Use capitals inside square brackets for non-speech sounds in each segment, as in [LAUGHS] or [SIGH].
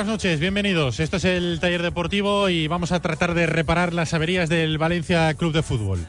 Buenas noches, bienvenidos. Esto es el taller deportivo y vamos a tratar de reparar las averías del Valencia Club de Fútbol.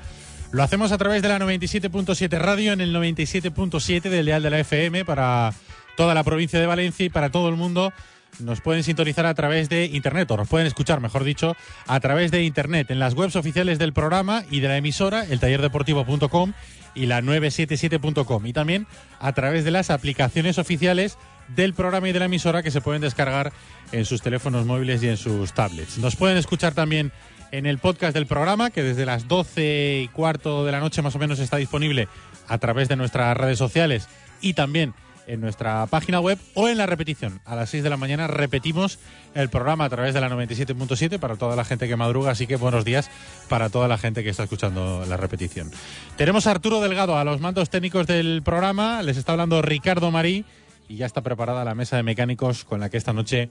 Lo hacemos a través de la 97.7 radio en el 97.7 del Leal de la FM para toda la provincia de Valencia y para todo el mundo. Nos pueden sintonizar a través de internet, o nos pueden escuchar, mejor dicho, a través de internet, en las webs oficiales del programa y de la emisora, el tallerdeportivo.com y la 977.com. Y también a través de las aplicaciones oficiales del programa y de la emisora que se pueden descargar en sus teléfonos móviles y en sus tablets. Nos pueden escuchar también en el podcast del programa, que desde las 12 y cuarto de la noche más o menos está disponible a través de nuestras redes sociales y también en nuestra página web o en la repetición. A las 6 de la mañana repetimos el programa a través de la 97.7 para toda la gente que madruga, así que buenos días para toda la gente que está escuchando la repetición. Tenemos a Arturo Delgado a los mandos técnicos del programa, les está hablando Ricardo Marí y ya está preparada la mesa de mecánicos con la que esta noche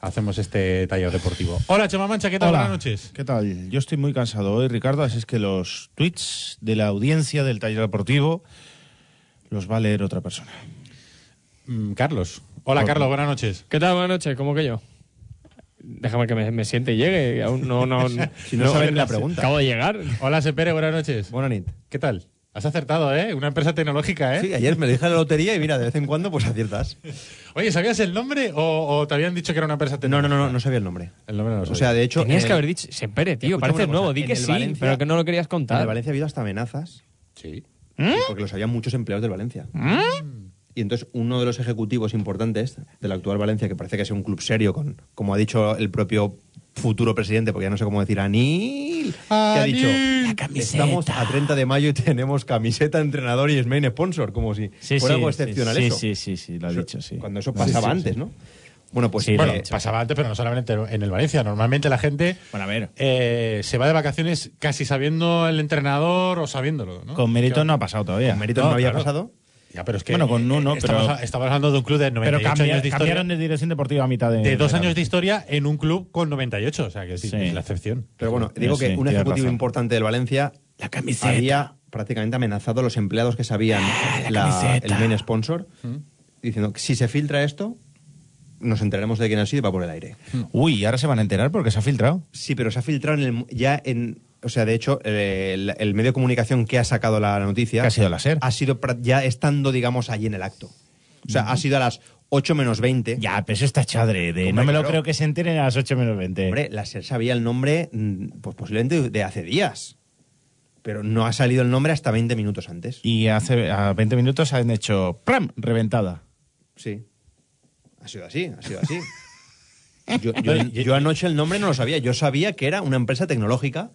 hacemos este taller deportivo. Hola Chema Mancha, ¿qué tal? Hola. Buenas noches. ¿Qué tal? Yo estoy muy cansado hoy, Ricardo, así es que los tweets de la audiencia del taller deportivo los va a leer otra persona. Mm, Carlos. Hola. Carlos, buenas noches. ¿Qué tal? Buenas noches, ¿cómo que yo? Déjame que me, me siente y llegue. Aún no, no, [LAUGHS] Si no saben la pregunta. Acabo de llegar. Hola Sepere, buenas noches. Buena nit. ¿Qué tal? Has acertado, ¿eh? Una empresa tecnológica, ¿eh? Sí, ayer me dije la lotería y mira, de vez en cuando pues aciertas. Oye, ¿sabías el nombre o, o te habían dicho que era una empresa No, tecnológica? no, no, no, no sabía el nombre. El nombre no lo O sabía. sea, de hecho... Tenías en que haber dicho. Sepere, tío. Parece nuevo. Di en que sí, Valencia- pero que no lo querías En contar. el Valencia ha habido hasta amenazas Sí. porque los había muchos empleados del Valencia. ¿Mm? Y entonces uno de los ejecutivos importantes del actual Valencia, que parece que es un club serio, con, como ha dicho el propio futuro presidente, porque ya no sé cómo decir, Anil, que ha Anil. dicho, La estamos a 30 de mayo y tenemos camiseta, entrenador y es main sponsor, como si fuera algo excepcional sí, eso. sí, sí, sí, lo ha dicho, sí. Cuando eso pasaba antes, ¿no? Bueno, pues Sí, Bueno, eh, pasaba antes, pero no solamente en el Valencia. Normalmente la gente Bueno, a ver, eh, se va de vacaciones casi sabiendo el entrenador o sabiéndolo, ¿no? con mérito Que- no ha pasado todavía. con mérito no, había claro. pasado. Ya, pero es que... Bueno, con uno, estamos, pero- estamos hablando de un club de 98 Pero cambia- años de historia. cambiaron de dirección deportiva a mitad de... de dos de- años de historia en un club con 98. O sea, que sí, Sí. es la excepción. Pero bueno, digo sí, que un ejecutivo razón. importante del Valencia La camiseta. había prácticamente amenazado a los empleados que sabían la la- camiseta. el main sponsor, diciendo que si se filtra esto, nos enteraremos de quién ha sido y va por el aire. Uy, ahora se van a enterar porque se ha filtrado. Sí, pero se ha filtrado en el- ya en... O sea, de hecho, el, el medio de comunicación que ha sacado la noticia... Que ha sido la SER. Ha sido ya estando, digamos, allí en el acto. O sea, ha sido a las 8 menos 20. Ya, pero eso está chadre. De, no me lo creo que se enteren a las 8 menos 20. Hombre, la SER sabía el nombre, mm, pues posiblemente de hace días. Pero no ha salido el nombre hasta 20 minutos antes. Y hace a 20 minutos han hecho ¡pram! reventada. Sí. Ha sido así, ha sido así. [LAUGHS] Yo, yo- yo anoche el nombre no lo sabía. Yo sabía que era una empresa tecnológica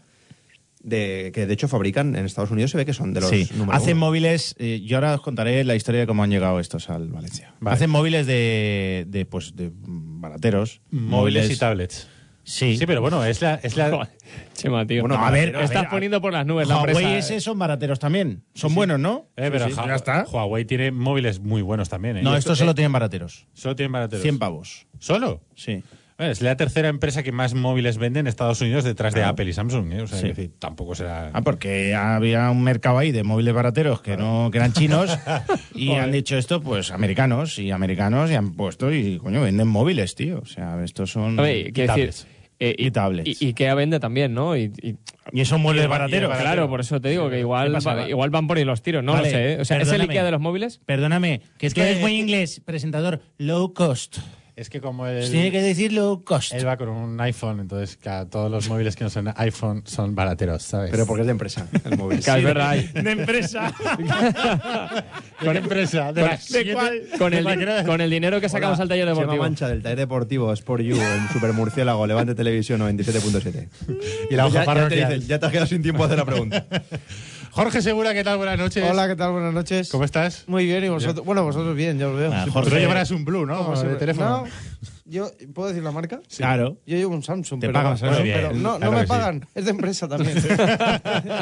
de que de hecho fabrican en Estados Unidos, se ve que son de los Sí, número hacen uno. móviles. eh, yo ahora os contaré la historia de cómo han llegado estos al Valencia. Vale. Hacen móviles de, de, pues, de barateros. Móviles y tablets. Sí. Sí, pero bueno, es la, es la, Chema, tío. Bueno, a ver, a estás ver, poniendo por las nubes la Huawei empresa. ese son barateros también. Son buenos, ¿no? Eh, pero Sí, sí, Ja- ya está. Huawei tiene móviles muy buenos también. ¿eh? No, estos solo tienen barateros. solo tienen barateros. 100 pavos. ¿Solo? Sí. Es la tercera empresa que más móviles vende en Estados Unidos detrás de Claro. Apple y Samsung. ¿eh? O sea, Sí. es decir, tampoco será. Ah, porque había un mercado ahí de móviles barateros que no que eran chinos [LAUGHS] y han dicho esto, pues americanos y americanos y han puesto y coño venden móviles, tío. O sea, estos son decir. eh, Y tablets. Y, y Ikea vende también, ¿no? Y, y- y esos móviles Y- y- barateros. y- claro, por eso te digo que igual, va- igual van por ahí los tiros, no Vale, lo sé. ¿eh? O sea, ¿es el perdóname. Ikea de los móviles? Perdóname, que es que que- eres muy inglés, presentador, low cost. Es que como el, Tiene que decir low cost. él va con un iPhone, entonces claro, todos los móviles que no son iPhone son barateros, ¿sabes? Pero porque es de empresa, el [LAUGHS] móvil. Verdad. hay- de empresa. [LAUGHS] con empresa. De, Con- ¿de cuál? Con el, con el dinero que sacamos Hola, al taller Chema deportivo. Mancha del taller deportivo Sport You en Super Murciélago, Levante Televisión 97.7. Y la hoja ya, ya te dicen, ya te has quedado sin tiempo a hacer la pregunta. [LAUGHS] Jorge Segura, ¿qué tal? Buenas noches. Hola, ¿qué tal? Buenas noches. ¿Cómo estás? Muy bien, y vosotros. Bueno, vosotros bien, ya os veo. Ah, Jorge. Tú no llevarás un Blue, ¿no? como de siempre. teléfono. No, yo, ¿puedo decir la marca? Claro. Yo llevo un Samsung. Te pero, pagan, pero- Samsung. pero Bien, no, no claro me sí. pagan. Es de empresa también. [LAUGHS] es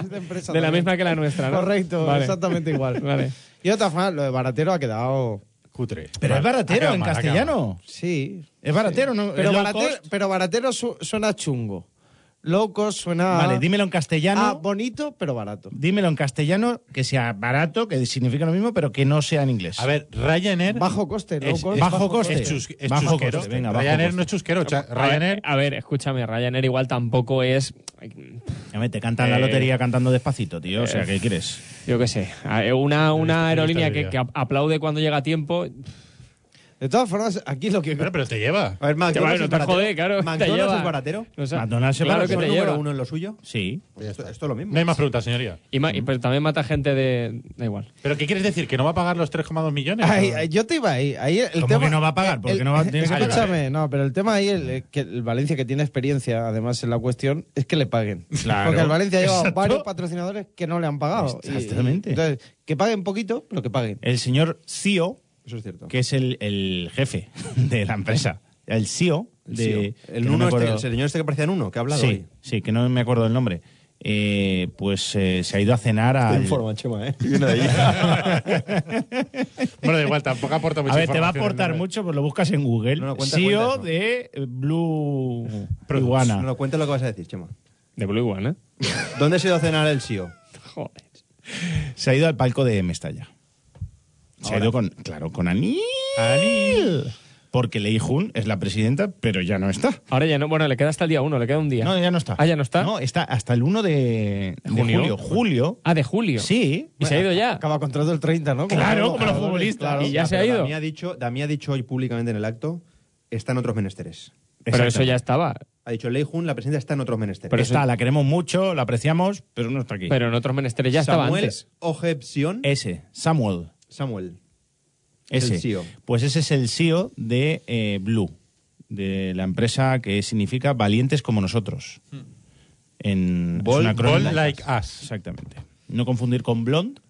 de empresa De la también. misma que la nuestra, ¿no? Correcto, Vale. exactamente igual. Vale. Y otra forma, lo de baratero ha quedado. Cutre. Pero es baratero en castellano. Sí. Es baratero, ¿no? Pero baratero, pero baratero su- suena chungo. Low cost suena. Vale, dímelo en castellano. Ah, bonito, pero barato. dímelo en castellano que sea barato, que significa lo mismo, pero que no sea en inglés. A ver, Ryanair. Bajo coste, low es, cost. es bajo coste. Es, chus- es Bajo chusquero. coste, venga, bajo Ryanair coste. no es chusquero. cha- A ver, Ryanair. a ver, escúchame, Ryanair igual tampoco es. Ya me te cantan la Eh, lotería cantando despacito, tío. O sea, ¿qué quieres? Yo qué sé. Una, una aerolínea que, que aplaude cuando llega a tiempo. De todas formas, aquí lo que. Pero, pero te lleva. A ver, McDonald's no es te baratero. jode, claro. ¿McDonald's lleva. es baratero? O sea, McDonald's es claro barato. que ¿Es te número lleva. uno en lo suyo? Sí. Esto, esto es lo mismo. No hay más preguntas, señoría. Y, ma- y- pero también mata gente de. Da igual. ¿Pero qué quieres decir? ¿Que no va a pagar los 3,2 millones? Ay, yo te iba ahí. ahí el ¿Cómo tema, que no va a pagar? Porque el- no va- pagar. Escúchame, no, pero el tema ahí, el, eh, que el Valencia, que tiene experiencia, además en la cuestión, es que le paguen. Claro. Porque el Valencia lleva Exacto. varios patrocinadores que no le han pagado. Y- Exactamente. entonces, que paguen poquito, pero que paguen. El señor CEO, Eso es cierto. que es el, el jefe [LAUGHS] de la empresa, el CEO El de... CEO. El, no uno este, el señor este que parecía en uno, que ha hablado sí, hoy. sí, que no me acuerdo del nombre. Eh, pues eh, se ha ido a cenar al... informa, Chema, ¿eh? Viene de allí. [LAUGHS] Bueno, da igual, tampoco aporta mucha A ver, te va a aportar ¿no? mucho, pues lo buscas en Google. No, no, cuenta, CEO cuenta eso. de Blue Products. Iguana. No, no, cuenta lo que vas a decir, Chema. De Blue ¿eh? ¿Dónde se ha ido a cenar el SIO? [LAUGHS] Joder. Se ha ido al palco de Mestalla. Se ha ido con, claro, con Anil. Porque Lei Jun es la presidenta, pero ya no está. Ahora ya no. Bueno, le queda hasta el día uno, le queda un día. No, ya no está. Ah, ya no está. No, está hasta el 1 de, de ¿Junio? julio. Julio. Ah, de julio. Sí. Y se ha ido ya. Acaba contrato el 30, ¿no? Claro, como los futbolistas. claro. Y ya se ha ido. Dami ha dicho, Dami ha dicho hoy públicamente en el acto, está en otros menesteres. Pero eso ya estaba. Ha dicho Lei Jun, la presidenta está en otros menesteres. Pero está, la queremos mucho, la apreciamos, pero no está aquí. Pero en otros menesteres ya estaba Samuel antes. Ojepsion, ese, Samuel. Samuel. Ese. El CEO. Pues ese es el CEO de eh, Blue, de la empresa que significa valientes como nosotros. En, es Bold- un acrónimo. Bold like us. Exactamente. No confundir con blonde,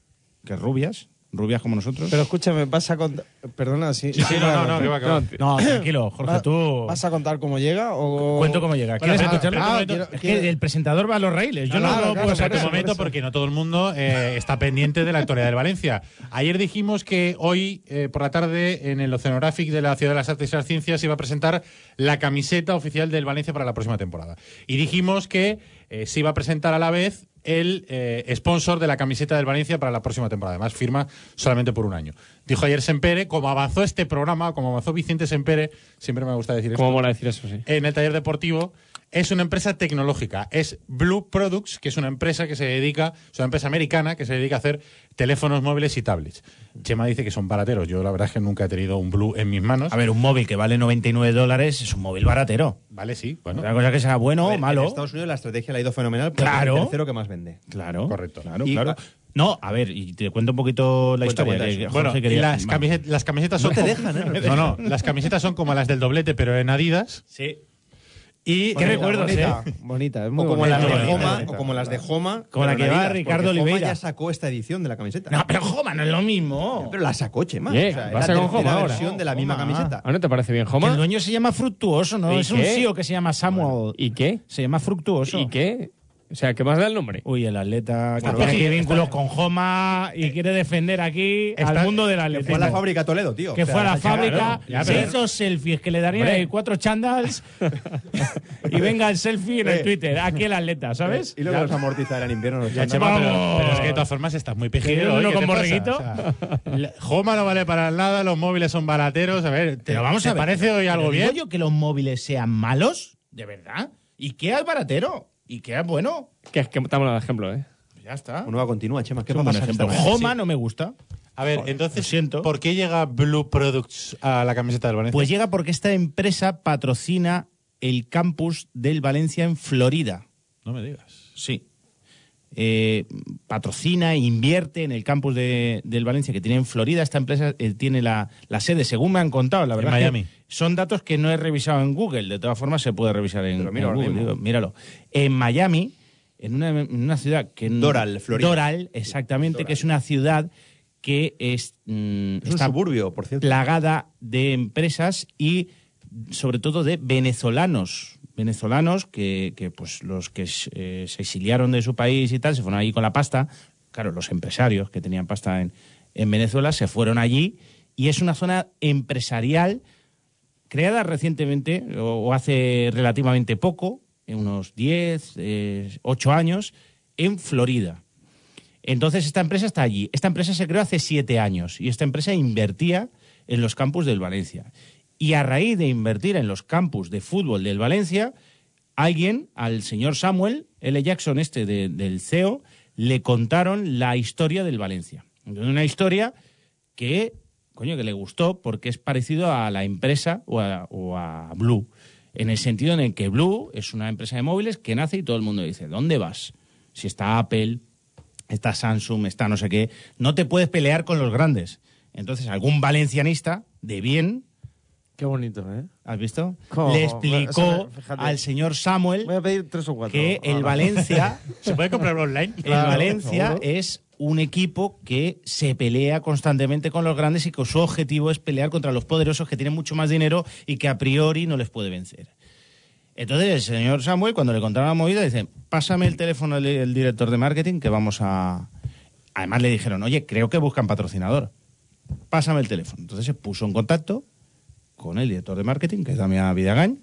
que es rubias, rubias como nosotros. Pero escúchame, vas a contar. Perdona, sí. Sí, sí, no, no, no, que va, que va. no, tranquilo, Jorge, Va- tú. ¿Vas a contar cómo llega o.? Cuento cómo llega. ¿Quieres Bueno, escucharlo? ah, quiero- es quiero- que el presentador va a los raíles. Yo Claro, no lo puedo claro, un eso, momento por porque no todo el mundo eh, está pendiente de la actualidad del Valencia. Ayer dijimos que hoy eh, por la tarde en el Oceanographic de la Ciudad de las Artes y las Ciencias se iba a presentar la camiseta oficial del Valencia para la próxima temporada. Y dijimos que eh, se iba a presentar a la vez el eh, sponsor de la camiseta del Valencia para la próxima temporada. Además, firma solamente por un año. Dijo ayer Sempere, como avanzó este programa, como avanzó Vicente Sempere, siempre me gusta decir esto ¿Cómo mola decir eso, sí? en el taller deportivo es una empresa tecnológica. Es Blue Products, que es una empresa que se dedica, es una empresa americana que se dedica a hacer teléfonos móviles y tablets. Chema dice que son barateros. Yo la verdad es que nunca he tenido un Blue en mis manos. A ver, un móvil que vale 99 dólares es un móvil baratero. Vale, sí, bueno. Otra cosa que sea bueno o malo. En Estados Unidos la estrategia le ha ido fenomenal porque Claro. es el tercero que más vende. Claro. Correcto. Claro, Y- claro. No, a ver, y te cuento un poquito la Cuenta, historia. cuenta que Bueno, y quería- las, Vale. camiset- las camisetas No son te como- dejan, ¿eh? No, no, las camisetas son como las del doblete, pero en Adidas. Sí. Y qué recuerdos, bonita, ¿eh? bonita, es muy O como, bonita. las de bonita, Joma, bonita. o como las de Joma. Como la que va Ricardo porque Joma Oliveira. ya sacó esta edición de la camiseta. No, pero Joma no es lo mismo. Pero la sacó, Chema. Yeah, o sea, vas la a con Joma ahora. versión de la misma Joma. camiseta. ¿A no te parece bien, Que Joma? el dueño se llama Fructuoso, ¿no? ¿Y Es un? CEO que se llama Samuel. ¿Y qué? Se llama Fructuoso. ¿Y qué? O sea, ¿qué más da el nombre? Uy, el atleta que Bueno, tiene vínculos con Joma y quiere defender aquí Está- al mundo del Que atletismo. fue a la fábrica Toledo, tío. Que O sea, fue a la claro. fábrica, ya, se hizo selfies que le darían ahí cuatro chandals [LAUGHS] y venga el selfie en el Eh. Twitter. Aquí el atleta, ¿sabes? Y luego los amortizar en invierno. los Ya. Chema, pero, Vamos. pero es que de todas formas estás muy Que pejiguero. uno hoy, ¿qué con borreguito. O sea, [LAUGHS] la- Joma no vale para nada, los móviles son barateros. A ver, ¿te, Pero vamos ¿te a ver. parece hoy ¿Pero algo bien? yo que los móviles sean malos? ¿De verdad? ¿Y qué al baratero? ¿Y qué al bueno? Que es que estamos dando ejemplo, ¿eh? Ya está. Uno va continúa, Chema. ¿Qué va a pasar? Joma no me gusta. A ver, entonces, siento. ¿por qué llega Blue Products a la camiseta del Valencia? Pues llega porque esta empresa patrocina el campus del Valencia en Florida. no me digas. Sí. Eh, patrocina e invierte en el campus de- del Valencia que tiene en Florida. Esta empresa eh, tiene la, la sede, según me han contado, la En verdad. es que Miami. son datos que no he revisado en Google. De todas formas, se puede revisar en, en Google. digo, míralo. En Miami, en una, en una ciudad que. Doral, Florida. Doral, exactamente, que es una ciudad que es. mm, Es un suburbio, por cierto. plagada de empresas y sobre todo de venezolanos venezolanos que, que, pues los que eh, se exiliaron de su país y tal se fueron allí con la pasta claro los empresarios que tenían pasta en, en Venezuela se fueron allí y es una zona empresarial creada recientemente o, hace relativamente poco en unos 10, eh, 8 años en Florida entonces esta empresa está allí. Esta empresa se creó hace siete años y esta empresa invertía en los campus del Valencia. Y a raíz de invertir en los campus de fútbol del Valencia, alguien, al señor Samuel L. Jackson, este de- del CEO, le contaron la historia del Valencia. Una historia que, coño, que le gustó porque es parecido a la empresa o a, o a Blue. En el sentido en el que Blue es una empresa de móviles que nace y todo el mundo dice, ¿dónde vas? Si está Apple, está Samsung, está no sé qué, no te puedes pelear con los grandes. Entonces, algún valencianista de bien, Qué bonito, ¿eh? ¿has visto? Le explicó al señor Samuel Voy a pedir tres o cuatro. que el ahora. Valencia, [LAUGHS] ¿Se puede comprar online? el Claro, Valencia seguro. es un equipo que se pelea constantemente con los grandes y que su objetivo es pelear contra los poderosos que tienen mucho más dinero y que a priori no les puede vencer. Entonces el señor Samuel, cuando le contaron la movida, dice, pásame el teléfono del director de marketing que vamos a... Además le dijeron, oye, creo que buscan patrocinador. Pásame el teléfono. Entonces se puso en contacto con el director de marketing, que es Damián Vidagañ,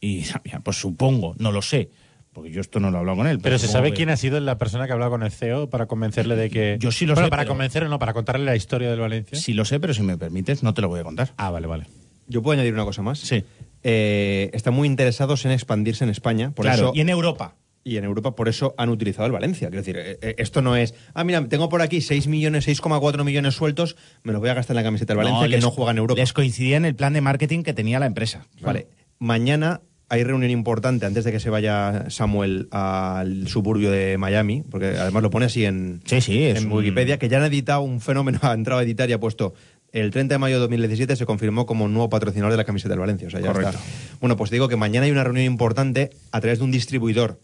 y Damián, pues supongo, no lo sé, porque yo esto no lo he hablado con él. Pero se sabe que- quién ha sido la persona que ha hablado con el CEO para convencerle de que. Yo sí lo Bueno, sé, para pero- convencerle, no, para contarle la historia del Valencia. Sí lo sé, pero si me permites, no te lo voy a contar. Ah, vale, vale. Yo puedo añadir una cosa más. Sí. Eh, están muy interesados en expandirse en España. Por claro, eso, y en Europa. Y en Europa por eso han utilizado el Valencia. Quiero decir, eh, eh, esto no es, ah, mira, tengo por aquí 6 millones, 6,4 millones sueltos, me los voy a gastar en la camiseta del Valencia, que les- no juega en Europa. Les coincidía en el plan de marketing que tenía la empresa. Vale. Mañana hay reunión importante antes de que se vaya Samuel al suburbio de Miami, porque además lo pone así en, Sí, sí, es en un- Wikipedia, que ya han editado un fenómeno, [LAUGHS] ha entrado a editar y ha puesto el 30 de mayo de 2017 se confirmó como nuevo patrocinador de la camiseta del Valencia. O sea, ya Correcto. está. Bueno, pues digo que mañana hay una reunión importante a través de un distribuidor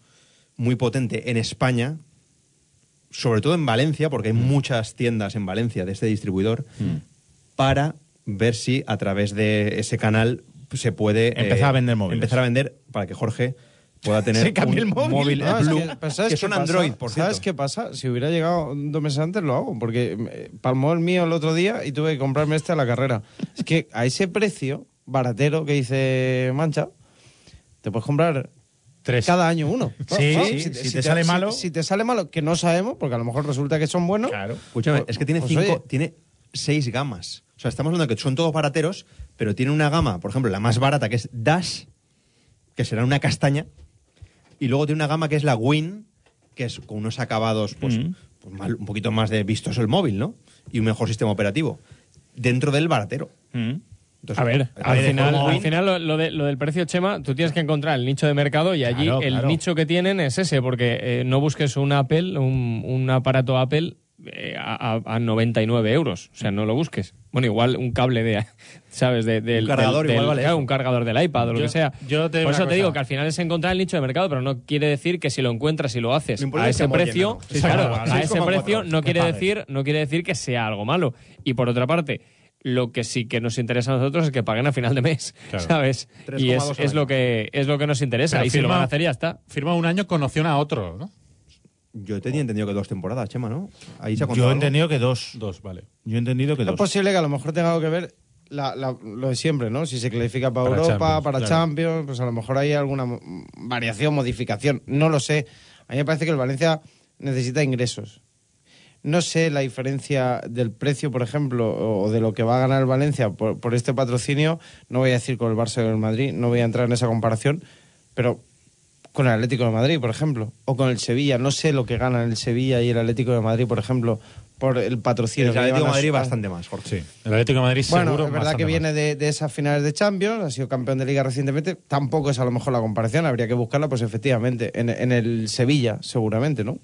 muy potente en España, sobre todo en Valencia, porque Mm. hay muchas tiendas en Valencia de este distribuidor, para ver si a través de ese canal se puede eh, Empezar a vender móviles. Empezar a vender para que Jorge pueda [LAUGHS] tener un el móvil. Ah, es Blue, que, ¿sabes que qué son pasa? Android, por cierto. ¿Sabes qué pasa? Si hubiera llegado dos meses antes, lo hago. Porque eh, palmó el mío el otro día y tuve que comprarme este a la carrera. Es que a ese precio baratero que dice Mancha, te puedes comprar Tres. cada año uno. Sí, No, sí, si te sale malo- Si, te sale malo, que no sabemos, porque a lo mejor resulta que son buenos. Claro. Escúchame, es que tiene Pues, cinco, oye. tiene seis gamas. O sea, estamos hablando de que son todos barateros, pero tiene una gama, por ejemplo, la más barata, que es Dash, que será una castaña, y luego tiene una gama que es la Win, que es con unos acabados, pues, Mm. pues mal- un poquito más de vistoso el móvil, ¿no? Y un mejor sistema operativo. Dentro del baratero. Mm. Entonces, A ver, al final, al final lo, lo de- lo del precio, Chema, tú tienes que encontrar el nicho de mercado y allí Claro, el claro. nicho que tienen es ese, porque eh, no busques un Apple, un, un aparato Apple eh, a, a- a 99 euros. O sea, no lo busques. Bueno, igual un cable de, [LAUGHS] ¿sabes? De, del, Un cargador del- igual del- vale claro, eso. un cargador del iPad o lo Yo- que sea. yo te digo Por eso te digo que al final es encontrar el nicho de mercado, pero no quiere decir que si lo encuentras y lo haces Lo a ese precio, claro, a 6,4, ese precio no quiere decir no quiere decir que sea algo malo. Y por otra parte, lo que sí que nos interesa a nosotros es que paguen a final de mes, Claro. ¿sabes? Y 3,2 es, es lo que es lo que nos interesa. Pero y si lo firma- van a hacer ya está. Firma un año con opción a otro, ¿no? Yo tenía entendido que dos temporadas, Chema, ¿no? Ahí se ha Yo he algo. entendido que dos. Dos, vale. Yo he entendido que Es dos. posible que a lo mejor tenga algo que ver la- la- lo de siempre, ¿no? Si se clasifica para, Para Europa, Champions, para claro. Champions, pues a lo mejor hay alguna variación, modificación. No lo sé. A mí me parece que el Valencia necesita ingresos. No sé la diferencia del precio, por ejemplo, o de lo que va a ganar el Valencia por, por este patrocinio. No voy a decir con el Barça o el Madrid, no voy a entrar en esa comparación, pero con el Atlético de Madrid, por ejemplo, o con el Sevilla. No sé lo que ganan el Sevilla y el Atlético de Madrid, por ejemplo, por el patrocinio. El Atlético de Madrid su- bastante más, Jorge. Sí. El Atlético de Madrid bueno, seguro es verdad que viene de, de esas finales de Champions, ha sido campeón de Liga recientemente. Tampoco es a lo mejor la comparación, habría que buscarla, pues efectivamente, en, en el Sevilla, seguramente, ¿no?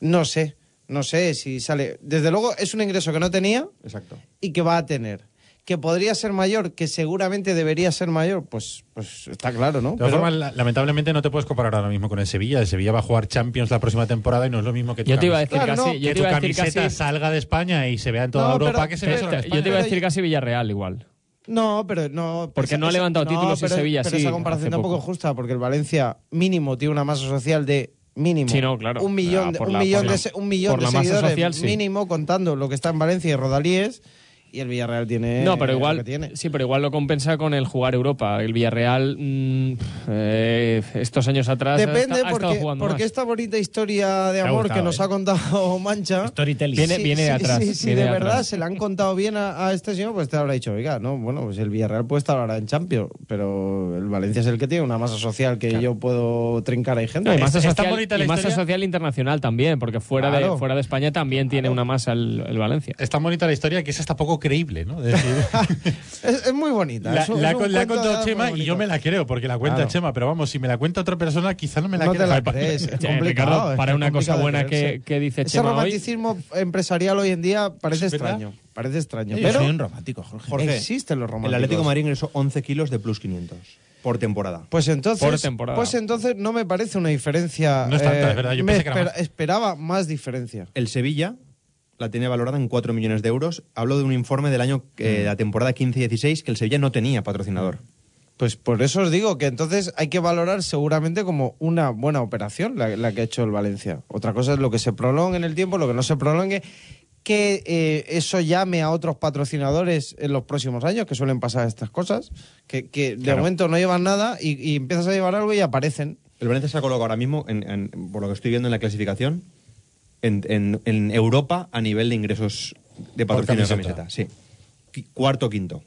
No sé, no sé si sale. Desde luego, es un ingreso que no tenía Exacto. y que va a tener. Que podría ser mayor, que seguramente debería ser mayor, pues, pues está claro, ¿no? De todas Pero- formas, la- lamentablemente no te puedes comparar ahora mismo con el Sevilla. El Sevilla va a jugar Champions la próxima temporada y no es lo mismo que tu Yo te iba a camiseta. decir Claro, casi, no, yo que tu camiseta casi salga de España y se vea en toda No, Europa pero- que se pero- ve solo en Te- España. yo te iba a decir casi Villarreal igual. No, pero no. Porque no ha levantado títulos pero- Sevilla pero sí, esa comparación tampoco poco. es justa, porque el Valencia mínimo tiene una masa social de mínimo. Sí, no, claro. Un millón, un la- millón de, la- un millón de seguidores social, sí. mínimo contando lo que está en Valencia y Rodalíes. Y el Villarreal tiene. No, pero lo igual, que tiene. sí, pero igual lo compensa con el jugar Europa. El Villarreal, mm, eh, estos años atrás, Depende ha, ha porque, jugando porque más. esta bonita historia de amor gustado, que nos ¿eh? ha contado [LAUGHS] Mancha. Storytelling. Viene- Sí, viene de atrás, Sí, sí, viene de de verdad atrás. se le han contado bien a, a este señor, pues te habrá dicho, oiga, no, bueno, pues el Villarreal puede estar ahora en Champions, pero el Valencia es el que tiene una masa social que yo puedo trincar a gente. No, y masa, Es- social, bonita la y masa social internacional también, porque fuera, Claro. de, fuera de España también tiene una masa el, el Valencia. Es tan bonita la historia que es hasta poco creíble, ¿no? Es decir, [LAUGHS] Es, es muy bonita. la, ha- la contado Chema y yo me la creo porque la cuenta Claro. Chema, pero vamos, si me la cuenta otra persona quizá no me la No te creo. la crees, es complicado. Ricardo, para una cosa buena que, dice Ese Chema hoy, romanticismo empresarial hoy en día parece extraño. Parece extraño. Yo pero soy un romántico, Jorge. Jorge, existen los románticos. El Atlético Madrid ingresó 11 kilos de plus 500 por temporada. Pues entonces, Por temporada. pues entonces no me parece una diferencia. No es tanta, eh, es verdad, yo me pensé que era espera- más. esperaba más diferencia. El Sevilla la tenía valorada en 4 millones de euros. Hablo de un informe del año, Mm. eh, la temporada 15-16, que el Sevilla no tenía patrocinador. Pues por eso os digo que entonces hay que valorar seguramente como una buena operación la, la que ha hecho el Valencia. Otra cosa es lo que se prolongue en el tiempo, lo que no se prolongue, que eh, eso llame a otros patrocinadores en los próximos años, que suelen pasar estas cosas, que, que de momento no llevan nada y, y empiezas a llevar algo y aparecen. El Valencia se ha colocado ahora mismo, en- en- por lo que estoy viendo en la clasificación, en, en- en Europa a nivel de ingresos de patrocinio de camiseta. Sí. Qui- Cuarto quinto.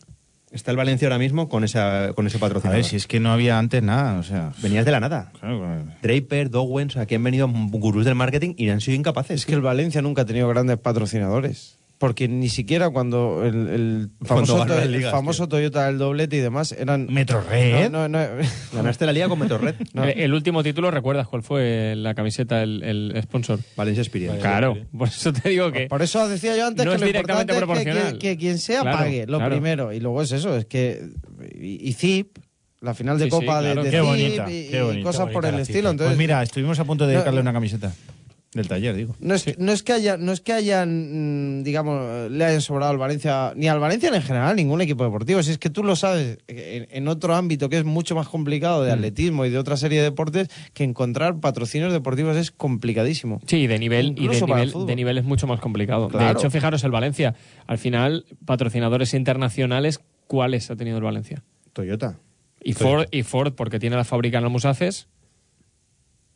Está el Valencia ahora mismo con, esa, con ese A patrocinador. ver, si es que no había antes nada, o sea... Venías de la nada. claro, Draper, Dowen, o sea, aquí han venido gurús del marketing y han sido incapaces. Es que el Valencia nunca ha tenido grandes patrocinadores. Porque ni siquiera cuando el, el famoso, Cuando to- las el ligas, famoso Toyota del doblete y demás eran... Metrored. No, no, no. [LAUGHS] Ganaste la liga con Metorred. No. El, el último título, ¿recuerdas cuál fue la camiseta, el, el sponsor? Valencia Experience. Claro, por eso te digo que... Por eso decía yo antes No que es lo directamente importante es que, proporcional. que- que quien sea Claro, pague, lo claro. primero. Y luego es eso, es que... Y, y ZIP, la final de Sí, Copa de- claro. de, Qué ZIP bonita, y, qué y bonita, cosas por el estilo. Entonces, Pues mira, estuvimos a punto de dedicarle No, una camiseta. Del taller, digo. No es, no es que haya, no es que hayan, mm, digamos, le hayan sobrado al Valencia, ni al Valencia ni en general, ningún equipo deportivo. Si es que tú lo sabes en, en otro ámbito que es mucho más complicado de Mm. atletismo y de otra serie de deportes, que encontrar patrocinios deportivos es complicadísimo. Sí, de nivel, y de nivel, de nivel es mucho más complicado. De hecho, fijaros, el Valencia, al final, patrocinadores internacionales, ¿cuáles ha tenido el Valencia? Toyota. Y Ford, y Ford porque tiene la fábrica en Almusaces.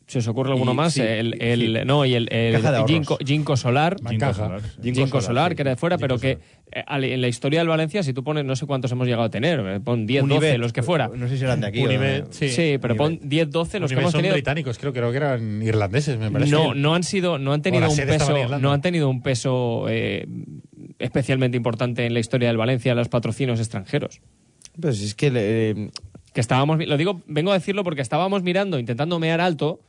¿Se os ocurre alguno Y- más? sí, el, sí. el- no, y el, el Caja de ahorros. Ginkgo, Ginkgo Solar. Mancaja. Ginkgo, Ginkgo Solar, Solar, sí. que era de fuera, pero que eh, en la historia del Valencia, si tú pones, no sé cuántos hemos llegado a tener, eh, pon 10, 12, Unibet, los que fuera. No sé si eran de aquí. o Unibet, de- Sí, pero pon Unibet. 10, 12 los que hemos son tenido. británicos, creo, creo que eran irlandeses, me parece. No, no han sido, no han tenido un peso, no han tenido un peso eh, especialmente importante en la historia del Valencia los patrocinios extranjeros. Pues si es que le- Que estábamos, lo digo, vengo a decirlo porque estábamos mirando, intentando mear alto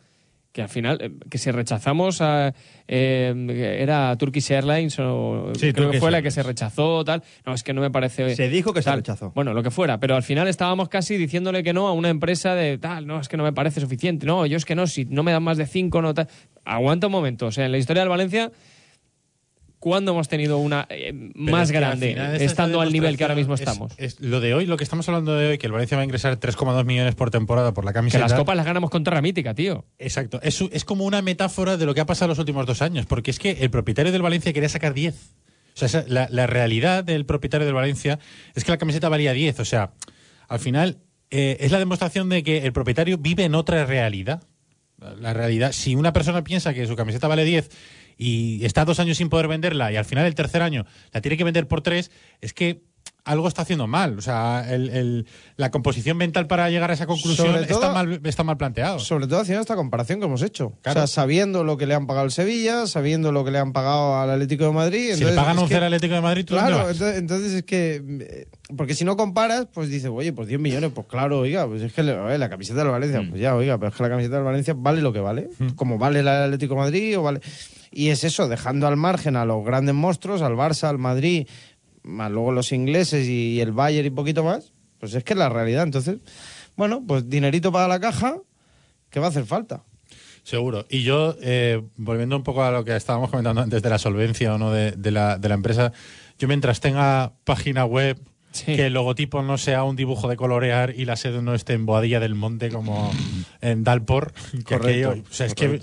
que al final, eh, que si rechazamos a, eh, era Turkish Airlines o Sí, creo que fue la que se rechazó, tal, no, es que no me parece... Se dijo que se tal. rechazó. Bueno, lo que fuera, pero al final estábamos casi diciéndole que no a una empresa de tal, no, es que no me parece suficiente, no, yo es que no, si no me dan más de cinco, no tal. Aguanta un momento, o sea, en la historia del Valencia, ¿cuándo hemos tenido una eh, más es que grande, estando al nivel que ahora mismo estamos? es- es lo de hoy, lo que estamos hablando de hoy, que el Valencia va a ingresar 3,2 millones por temporada por la que camiseta. las copas las ganamos con Terra Mítica, tío. Exacto. Es, es como una metáfora de lo que ha pasado los últimos dos años, porque es que el propietario del Valencia quería sacar 10. O sea, la, la realidad del propietario del Valencia es que la camiseta valía 10. O sea, al final eh, es la demostración de que el propietario vive en otra realidad. La realidad, si una persona piensa que su camiseta vale 10 y está dos años sin poder venderla y al final el tercer año la tiene que vender por 3, es que algo está haciendo mal. O sea, el- el- la composición mental para llegar a esa conclusión todo- está, mal, está mal planteado. Sobre todo haciendo esta comparación que hemos hecho. Claro. O sea, sabiendo lo que le han pagado al Sevilla, sabiendo lo que le han pagado al Atlético de Madrid. Si le entonces pagan es 11 que- al Atlético de Madrid, ¿tú dónde Claro, entonces, entonces es que. eh, Porque si no comparas, pues dices, oye, pues 10 millones, pues claro, oiga, pues es que la camiseta del Valencia, Mm. pues ya, oiga, pero es que la camiseta del Valencia vale lo que vale. Como vale la del Atlético de Madrid o vale. Y es eso, dejando al margen a los grandes monstruos, al Barça, al Madrid, más luego los ingleses y el Bayern y poquito más, pues es que es la realidad. Entonces, bueno, pues dinerito para la caja, que va a hacer falta. Seguro. Y yo, eh, volviendo un poco a lo que estábamos comentando antes de la solvencia o no de, de la, de la empresa, yo mientras tenga página web, Sí. que el logotipo no sea un dibujo de colorear y la sede no esté en Boadilla del Monte como en Dalpor, que Correcto, aquello- o sea, es que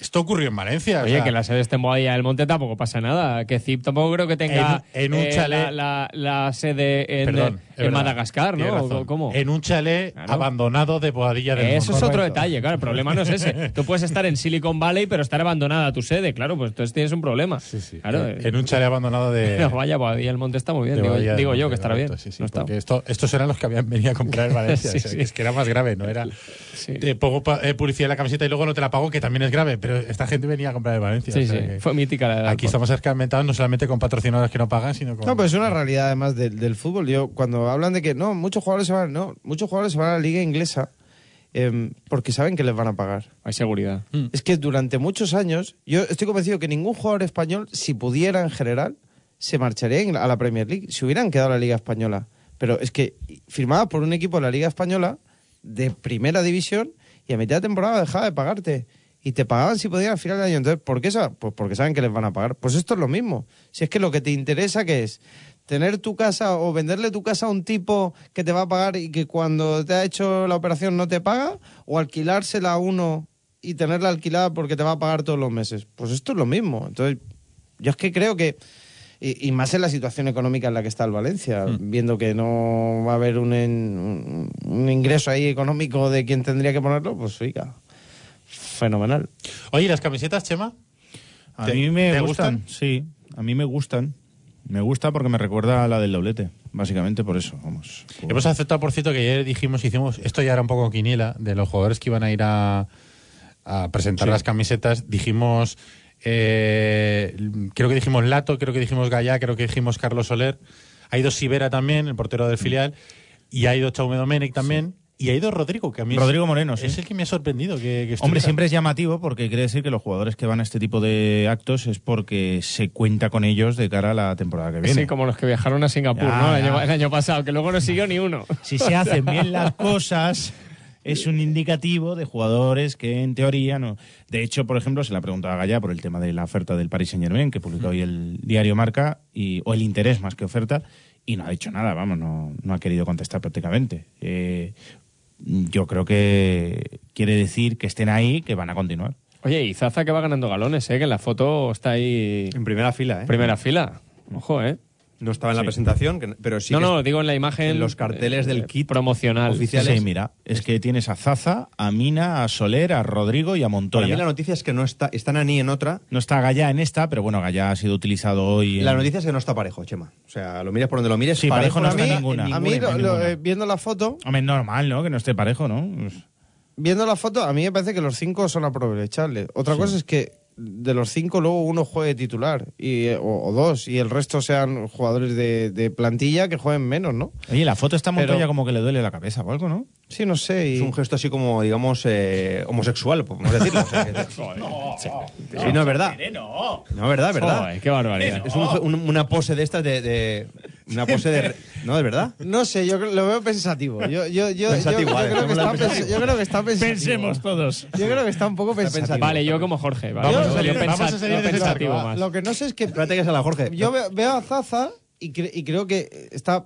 esto ocurrió en Valencia. o Oye, sea, que la sede esté en Boadilla del Monte tampoco pasa nada. Que Zip tampoco creo que tenga En- en un eh, chalet- la, la- la sede en, Perdón, en verdad, Madagascar, ¿no? ¿Cómo? En un chalet Claro. abandonado de Boadilla del Eso es Monte. otro detalle, claro. El problema no es ese. [LAUGHS] Tú puedes estar en Silicon Valley, pero estar abandonada tu sede, claro, pues entonces tienes un problema. Sí, sí. Claro, en, en un chalet abandonado de. Pero [LAUGHS] vaya, Boadilla del Monte está muy bien. Digo, yo Monte, que estará bien. sí, sí, No está. porque esto, estos eran los que habían venido a comprar el Valencia. [LAUGHS] Sí, o sea, sí. que Es que era más grave, no era. Te pongo eh, publicidad en la camiseta y luego no te la pago, que también es grave, pero esta gente venía a comprar el Valencia. Sí, o sea sí. que Fue mítica la de Aquí estamos escarmentados no solamente con patrocinadores que no pagan, sino con. No, pues es una realidad además del, del fútbol. Yo cuando hablan de que no, muchos jugadores se van, no, muchos jugadores se van a la liga inglesa em, porque saben que les van a pagar. Hay seguridad. Es que durante muchos años, yo estoy convencido que ningún jugador español, si pudiera en general, se marcharía a la Premier League, si hubieran quedado en la Liga Española. Pero es que firmaba por un equipo de la Liga Española de primera división y a mitad de temporada dejaba de pagarte. Y te pagaban si podían al final del año. Entonces, ¿por qué? Pues porque saben que les van a pagar. Pues esto es lo mismo. Si es que lo que te interesa que es tener tu casa o venderle tu casa a un tipo que te va a pagar y que cuando te ha hecho la operación no te paga, o alquilársela a uno y tenerla alquilada porque te va a pagar todos los meses. Pues esto es lo mismo. Entonces, yo es que creo que, y, y más en la situación económica en la que está el Valencia, viendo que no va a haber un, un, un ingreso ahí económico de quien tendría que ponerlo, pues oiga, fenomenal. Oye, ¿y las camisetas, Chema? A ¿Te- mí me te gustan, gustan? sí, a mí me gustan. Me gusta porque me recuerda a la del doblete, básicamente por eso, vamos. Por- Hemos aceptado, por cierto, que ayer dijimos, hicimos, esto ya era un poco quiniela, de los jugadores que iban a ir a, a presentar Sí. las camisetas. Dijimos, eh, creo que dijimos Lato, creo que dijimos Gallá, creo que dijimos Carlos Soler. Ha ido Sivera también, el portero Mm. del filial, y ha ido Chaume Domenech también. Y ha ido Rodrigo, que a mí es- Rodrigo Moreno, sí. es el que me ha sorprendido. Que, que Hombre, siempre es llamativo porque quiere decir que los jugadores que van a este tipo de actos es porque se cuenta con ellos de cara a la temporada que viene. Sí, como los que viajaron a Singapur, Ya, ¿no? El año, el año pasado, que luego no siguió ni uno. Si se hacen bien [LAUGHS] las cosas, es un indicativo de jugadores que en teoría no. De hecho, por ejemplo, se le ha preguntado a Gallá por el tema de la oferta del Paris Saint Germain, que publicó hoy el diario Marca, y, o el interés más que oferta, y no ha dicho nada, vamos, no, no ha querido contestar prácticamente. Eh, yo creo que quiere decir que estén ahí, que van a continuar. Oye, y Zaza que va ganando galones, ¿eh? Que en la foto está ahí En primera fila, ¿eh? primera fila. Ojo, ¿eh? No estaba en la Sí. presentación, que- pero sí no, que no, digo en la imagen. en los carteles del eh, kit promocional. oficial. Sí, mira, es que tienes a Zaza, a Mina, a Soler, a Rodrigo y a Para Montoya. mí la noticia es que no está, está Nani en otra. No está Gallá en esta, pero bueno, Gallá ha sido utilizado hoy. en- La noticia es que no está parejo, Chema. O sea, lo mires por donde lo mires. Sí, parejo no a está mí, ninguna. a mí, en lo- lo- ninguna. eh, viendo la foto, Hombre, normal, ¿no? Que no esté parejo, ¿no? Pues- viendo la foto, a mí me parece que los cinco son aprovechables. Otra cosa es que de los cinco luego uno juegue titular y, eh, o, o dos y el resto sean jugadores de, de plantilla que jueguen menos, ¿no? Oye, la foto está Montoya Pero- como que le duele la cabeza o algo, ¿no? Sí, no sé. y- Es un gesto así como, digamos, eh, homosexual, podemos decirlo. o sea, que- [LAUGHS] sí, no es verdad. No, es verdad, es verdad. Joder, qué barbaridad. Es un- un- una pose de estas de, de- Una pose de... [LAUGHS] No, es verdad. No sé, yo creo- lo veo pensativo. Yo, yo, yo, Pensativo, yo- yo creo que está, en pens- yo creo que está pensativo. Pensemos todos. Yo creo que está un poco pensativo. Vale, yo como Jorge. Vale. Vamos Yo- a salir- vamos a salir de pensativo más. Lo que no sé es que Espérate que es a la Jorge. yo veo, veo a Zaza y, cre- y creo que está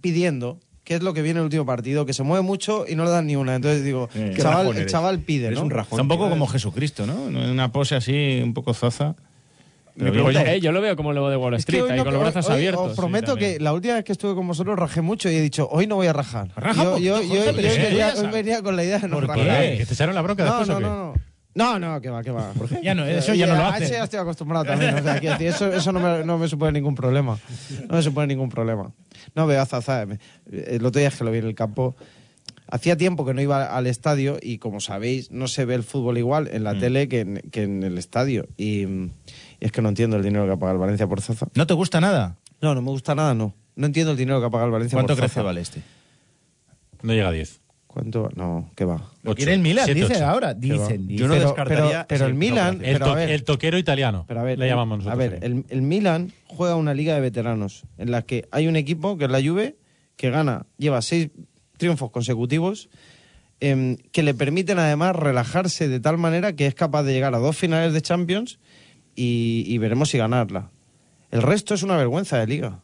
pidiendo que es lo que viene en el último partido, que se mueve mucho y no le dan ni una. Entonces digo, el chaval, el chaval pide, ¿no? un rajón. Está un poco como Jesucristo, ¿no? Una pose así, un poco zaza. Oye, eh, yo lo veo como el lobo de Wall Es que Street, hoy ahí no- con los hoy- brazos hoy abiertos. Os prometo Sí, también. que la última vez que estuve con vosotros rajé mucho y he dicho, hoy no voy a rajar. Raja yo, poquito, yo, Jorge, yo- pero yo sí, venía, ya hoy sabes. venía con la idea de no ¿Por rajar. qué? ¿Que te echaron la bronca No, después no, o qué? no, no. No, no, que va, que va. Ya no, eso ya no lo a hace. eso ya estoy acostumbrado también. o sea, quiero decir, eso eso no, me, no me supone ningún problema. No me supone ningún problema. No veo a Zaza. eh, El otro día es que lo vi en el campo. Hacía tiempo que no iba al estadio y, como sabéis, no se ve el fútbol igual en la Mm. tele que en, que en el estadio. Y, mm, y es que no entiendo el dinero que ha pagado el Valencia por Zaza. ¿No te gusta nada? No, no me gusta nada, no. No entiendo el dinero que ha pagado el Valencia ¿Cuánto por crece Zaza. vale este? No llega a 10. ¿Cuánto? No, ¿qué va? Lo quiere el Milan, Siete, dice ocho. ahora. ¿Qué va? Dicen, Yo no dicen. Pero, descartaría pero, pero el Milan... El, pero a to- ver, el toquero italiano. Pero a ver, le el- llamamos nosotros. A ver, el, el Milan juega una liga de veteranos en la que hay un equipo, que es la Juve, que gana, lleva seis triunfos consecutivos, em, que le permiten además relajarse de tal manera que es capaz de llegar a dos finales de Champions y, y veremos si ganarla. El resto es una vergüenza de liga.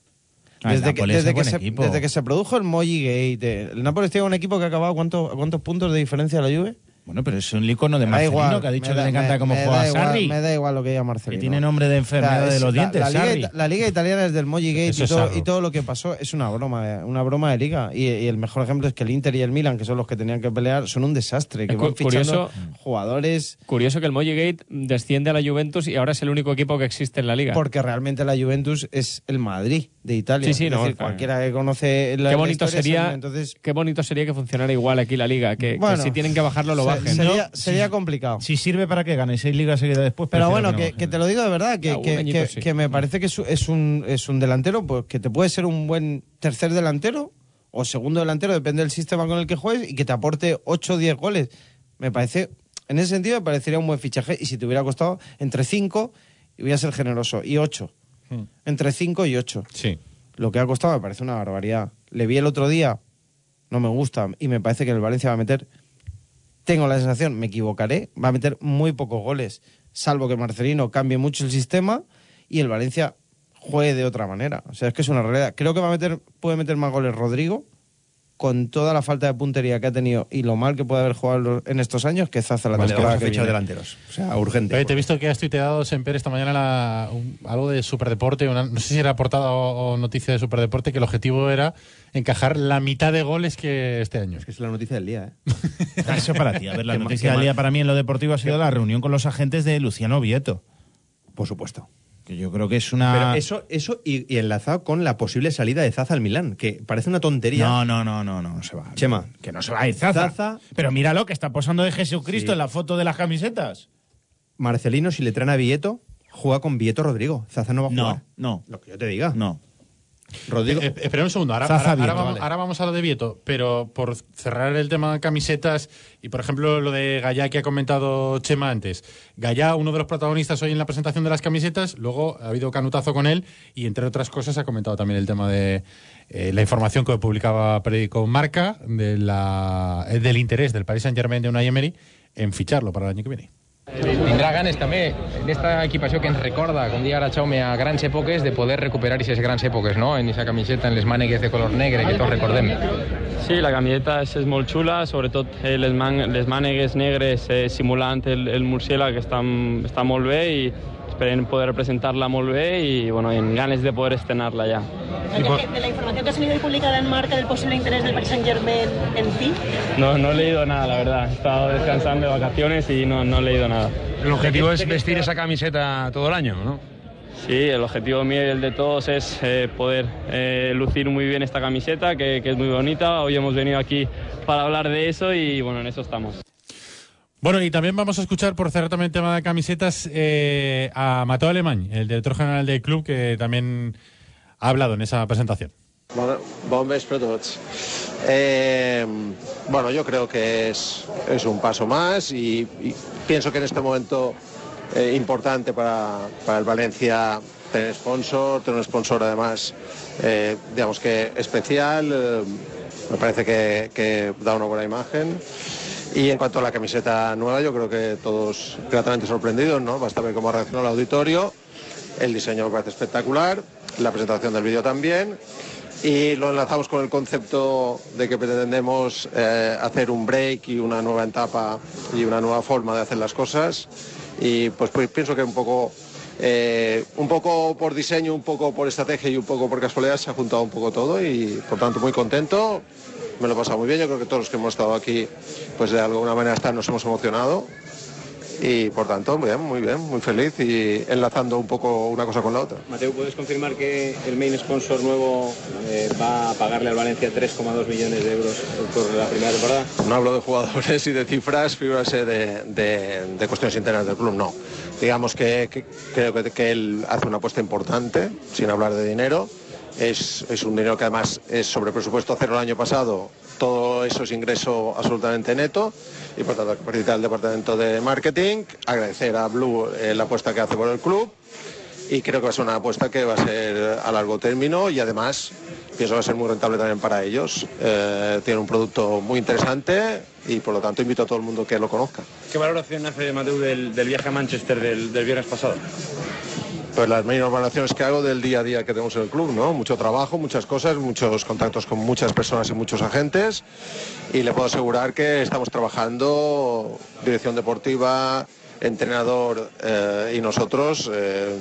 Ah, Desde que, desde, que se, desde que se produjo el Moji Gate, el Nápoles tiene un equipo que ha acabado ¿cuánto- ¿a cuántos puntos de diferencia de la Juve? Bueno, pero es un icono de Marcelino igual, que ha dicho que le encanta me- cómo me juega igual- Sarri. Me da igual lo que diga Marcelino. Que tiene nombre de enfermedad de es- los la- dientes, La, liga, Sarri. ita- la liga italiana desde el Moji Gate y es todo, sarro. y todo lo que pasó es una broma, eh, una broma de liga. Y, y el mejor ejemplo es que el Inter y el Milan, que son los que tenían que pelear, son un desastre. Que Es cu- van fichando curioso- jugadores Curioso que el Moji Gate desciende a la Juventus y ahora es el único equipo que existe en la liga. porque realmente la Juventus es el Madrid de Italia. Sí, sí, es no, decir, claro. cualquiera que conoce la, qué la bonito historia sería entonces qué bonito sería que funcionara igual aquí la liga que, que si tienen que bajarlo lo sería, ¿no? sería Sí. complicado Si sirve para que gane seis ligas seguidas después. Pero bueno, no que, te lo digo de verdad, que, que- añito que- sí. que me parece que es, es un, es un delantero pues, que te puede ser un buen tercer delantero o segundo delantero, depende del sistema con el que juegues, y que te aporte 8 o 10 goles. Me parece, en ese sentido, me parecería un buen fichaje. Y si te hubiera costado entre 5, y voy a ser generoso, y 8. Hmm. Entre 5 y 8. Sí. Lo que ha costado me parece una barbaridad. Le vi el otro día, no me gusta, y me parece que el Valencia va a meter, tengo la sensación, me equivocaré, va a meter muy pocos goles, salvo que Marcelino cambie mucho el sistema y el Valencia juegue de otra manera. O sea, es que es una realidad. Creo que va a meter, puede meter más goles Rodrigo, con toda la falta de puntería que ha tenido y lo mal que puede haber jugado en estos años, que Zaza la Vale, temporada que delanteros. O sea, urgente. Oye, te he visto que has tuiteado, Semper, esta mañana la- un- algo de Superdeporte, una- no sé si era portada o, o noticia de Superdeporte, que el objetivo era encajar la mitad de goles que este año. Es que es la noticia del día, ¿eh? [LAUGHS] Ah, Eso para ti. A ver, la noticia del día para mí en lo deportivo ha sido la reunión con los agentes de Luciano Vieto. Por supuesto. Que yo creo que es una. Pero eso, eso y, y enlazado con la posible salida de Zaza al Milán, que parece una tontería. No, no, no, no, no, no se va. Chema. Que no se va a ir Zaza. Zaza. Pero míralo, que está posando de Jesucristo Sí. en la foto de las camisetas. Marcelino, si le traen a Vieto, juega con Vieto Rodrigo. Zaza no va a No, jugar. no, Lo que yo te diga. no. Rodrigo. Eh, espera un segundo, ahora, ahora- Vieto, ahora vamos, vale. ahora vamos a lo de Vieto, pero por cerrar el tema de camisetas y, por ejemplo, lo de Gallá que ha comentado Chema antes. Gallá, uno de los protagonistas hoy en la presentación de las camisetas, luego ha habido canutazo con él y, entre otras cosas, ha comentado también el tema de eh, la información que publicaba Periódico Marca de la, eh, del interés del Paris Saint-Germain de Unai Emery en ficharlo para el año que viene. Tindrà ganes també d'esta equipació que ens recorda, com deia ara Jaume, a grans èpoques, de poder recuperar aquestes grans èpoques, no? En aquesta camiseta, en les mànegues de color negre, que tots recordem. Sí, la camiseta és, és molt xula, sobretot eh, les, man les mànegues negres eh, simulant el, el murciélag que està, està molt bé i esperem poder representar-la molt bé i bueno, en ganes de poder estrenar-la ja. De, la información que ha salido publicada en marca del posible interés del Paris Saint Germain en ti, No, no he leído nada, la verdad. He estado descansando de vacaciones y no, no he leído nada. El objetivo es vestir esa camiseta todo el año, ¿no? Sí, el objetivo mío y el de todos es eh, poder eh, lucir muy bien esta camiseta, que, que es muy bonita. Hoy hemos venido aquí para hablar de eso y bueno, en eso estamos. Bueno, y también vamos a escuchar, por cerrar también el tema de camisetas, eh, a Mateo Alemán, el director general del club, que también ha hablado en esa presentación. Tots. Eh, bueno, yo creo que es, un paso más y pienso que en este momento eh, importante para, para el Valencia tener sponsor, tener un sponsor además, eh, digamos que especial, eh, me parece que, que da una buena imagen. Y en cuanto a la camiseta nueva, yo creo que todos gratamente sorprendidos, ¿no? Basta ver cómo ha reaccionado el auditorio, el diseño me parece espectacular, la presentación del vídeo también. Y lo enlazamos con el concepto de que pretendemos eh, hacer un break y una nueva etapa y una nueva forma de hacer las cosas. Y pues, pues pienso que un poco, eh, un poco por diseño, un poco por estrategia y un poco por casualidad se ha juntado un poco todo y por tanto muy contento. Me lo he pasado muy bien, yo creo que todos los que hemos estado aquí pues de alguna manera hasta nos hemos emocionado y por tanto muy bien, muy bien, muy feliz y enlazando un poco una cosa con la otra. Mateo, ¿puedes confirmar que el main sponsor nuevo eh, va a pagarle al Valencia 3,2 millones de euros por la primera temporada? No hablo de jugadores [LAUGHS] y de cifras, fíjate de, de, de cuestiones internas del club, no. Digamos que, que creo que, que, él hace una apuesta importante, sin hablar de dinero. Es, es un dinero que además es sobre presupuesto cero el año pasado, todo eso es ingreso absolutamente neto y por tanto felicitar al departamento de marketing, agradecer a Blue eh, la apuesta que hace por el club y creo que va a ser una apuesta que va a ser a largo término y además pienso que va a ser muy rentable también para ellos. Eh, tiene un producto muy interesante y por lo tanto invito a todo el mundo que lo conozca. ¿Qué valoración hace Mateu del, del viaje a Manchester del, del viernes pasado? Pues las mismas valoraciones que hago del día a día que tenemos en el club, ¿no? Mucho trabajo, muchas cosas, muchos contactos con muchas personas y muchos agentes y le puedo asegurar que estamos trabajando dirección deportiva, entrenador eh, y nosotros eh,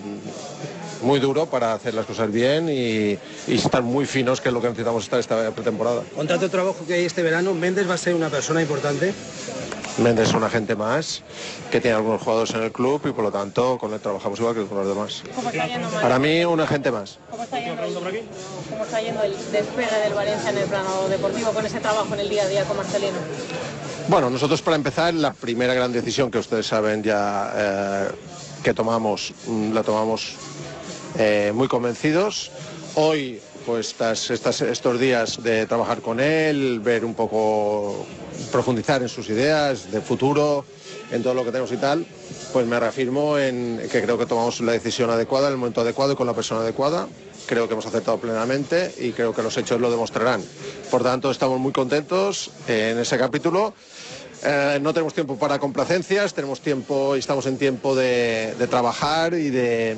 muy duro para hacer las cosas bien y, y, estar muy finos, que es lo que necesitamos estar esta pretemporada. Con tanto trabajo que hay este verano, ¿Méndez va a ser una persona importante? Méndez es un agente más que tiene algunos jugadores en el club y por lo tanto con él trabajamos igual que con los demás. ¿Cómo está yendo, Para mí un agente más. ¿Cómo está, yendo el, ¿Cómo está yendo el despegue del Valencia en el plano deportivo con ese trabajo en el día a día con Marcelino? Bueno, nosotros para empezar la primera gran decisión que ustedes saben ya eh, que tomamos, la tomamos eh, muy convencidos. Hoy pues estas, estas, estos días de trabajar con él, ver un poco, profundizar en sus ideas de futuro, en todo lo que tenemos y tal, pues me reafirmo en que creo que tomamos la decisión adecuada, en el momento adecuado y con la persona adecuada. Creo que hemos acertado plenamente y creo que los hechos lo demostrarán. Por tanto, estamos muy contentos en ese capítulo. Eh, no tenemos tiempo para complacencias, tenemos tiempo y estamos en tiempo de, trabajar y de,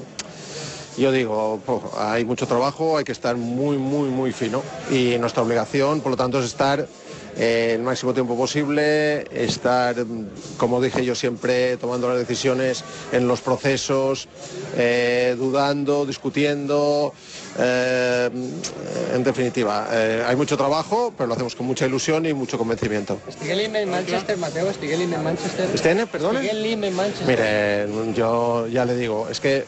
yo digo, hay mucho trabajo, hay que estar muy, muy, muy fino y nuestra obligación, por lo tanto, es estar el máximo tiempo posible, estar, como dije yo siempre, tomando las decisiones en los procesos, eh, dudando, discutiendo. Eh, en definitiva, eh, hay mucho trabajo, pero lo hacemos con mucha ilusión y mucho convencimiento. Estiguelim en Manchester, Mateo, Estiguelim en Manchester. ¿Estén, perdón? Manchester. Mire, yo ya le digo, es que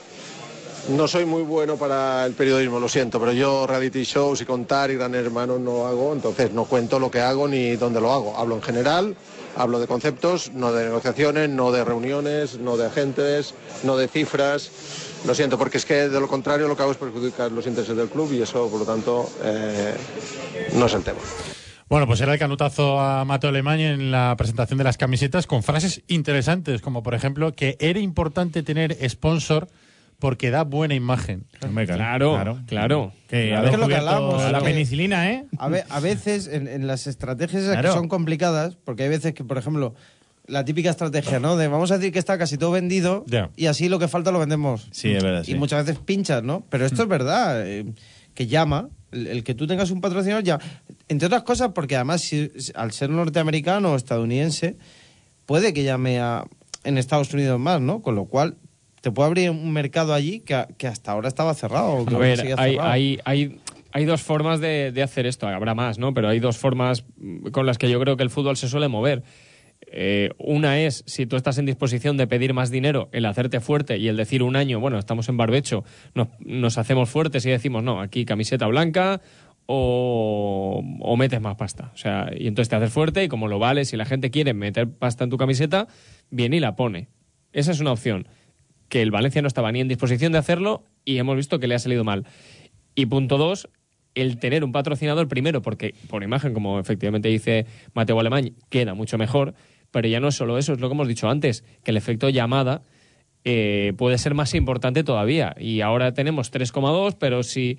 no soy muy bueno para el periodismo, lo siento, pero yo reality shows y contar y Gran Hermano no hago, entonces no cuento lo que hago ni dónde lo hago. Hablo en general, hablo de conceptos, no de negociaciones, no de reuniones, no de agentes, no de cifras. Lo siento, porque es que de lo contrario lo que hago es perjudicar los intereses del club y eso, por lo tanto, eh, no es el tema. Bueno, pues era el canutazo a Mateo Alemán en la presentación de las camisetas con frases interesantes, como por ejemplo que era importante tener sponsor porque da buena imagen. Hombre, Claro, claro. claro. Que Claro, es lo que hablamos, la que- penicilina, ¿eh? A, ve- a veces en, en las estrategias esas Claro. que son complicadas, porque hay veces que, por ejemplo, la típica estrategia, ¿no? De vamos a decir que está casi todo vendido y así lo que falta lo vendemos. Sí, es verdad, Y sí. muchas veces pinchas, ¿no? Pero esto es verdad, eh, que llama, el, el que tú tengas un patrocinador ya. Entre otras cosas, porque además, si- si- al ser norteamericano o estadounidense, puede que llame a, en Estados Unidos más, ¿no? Con lo cual, te puede abrir un mercado allí que, hasta ahora estaba cerrado. o que A ver, hay, cerrado. hay, hay, hay dos formas de, de hacer esto. Habrá más, ¿no? Pero hay dos formas con las que yo creo que el fútbol se suele mover. Eh, una es, si tú estás en disposición de pedir más dinero, el hacerte fuerte y el decir un año, bueno, estamos en barbecho, nos, nos hacemos fuertes y decimos, no, aquí camiseta blanca o, o metes más pasta. O sea, y entonces te haces fuerte y como lo vales, si la gente quiere meter pasta en tu camiseta, viene y la pone. Esa es una opción. Que el Valencia no estaba ni en disposición de hacerlo y hemos visto que le ha salido mal. Y punto dos, el tener un patrocinador primero, porque por imagen, como efectivamente dice Mateo Alemán, queda mucho mejor, pero ya no es solo eso, es lo que hemos dicho antes, que el efecto llamada eh, puede ser más importante todavía. Y ahora tenemos 3,2, pero si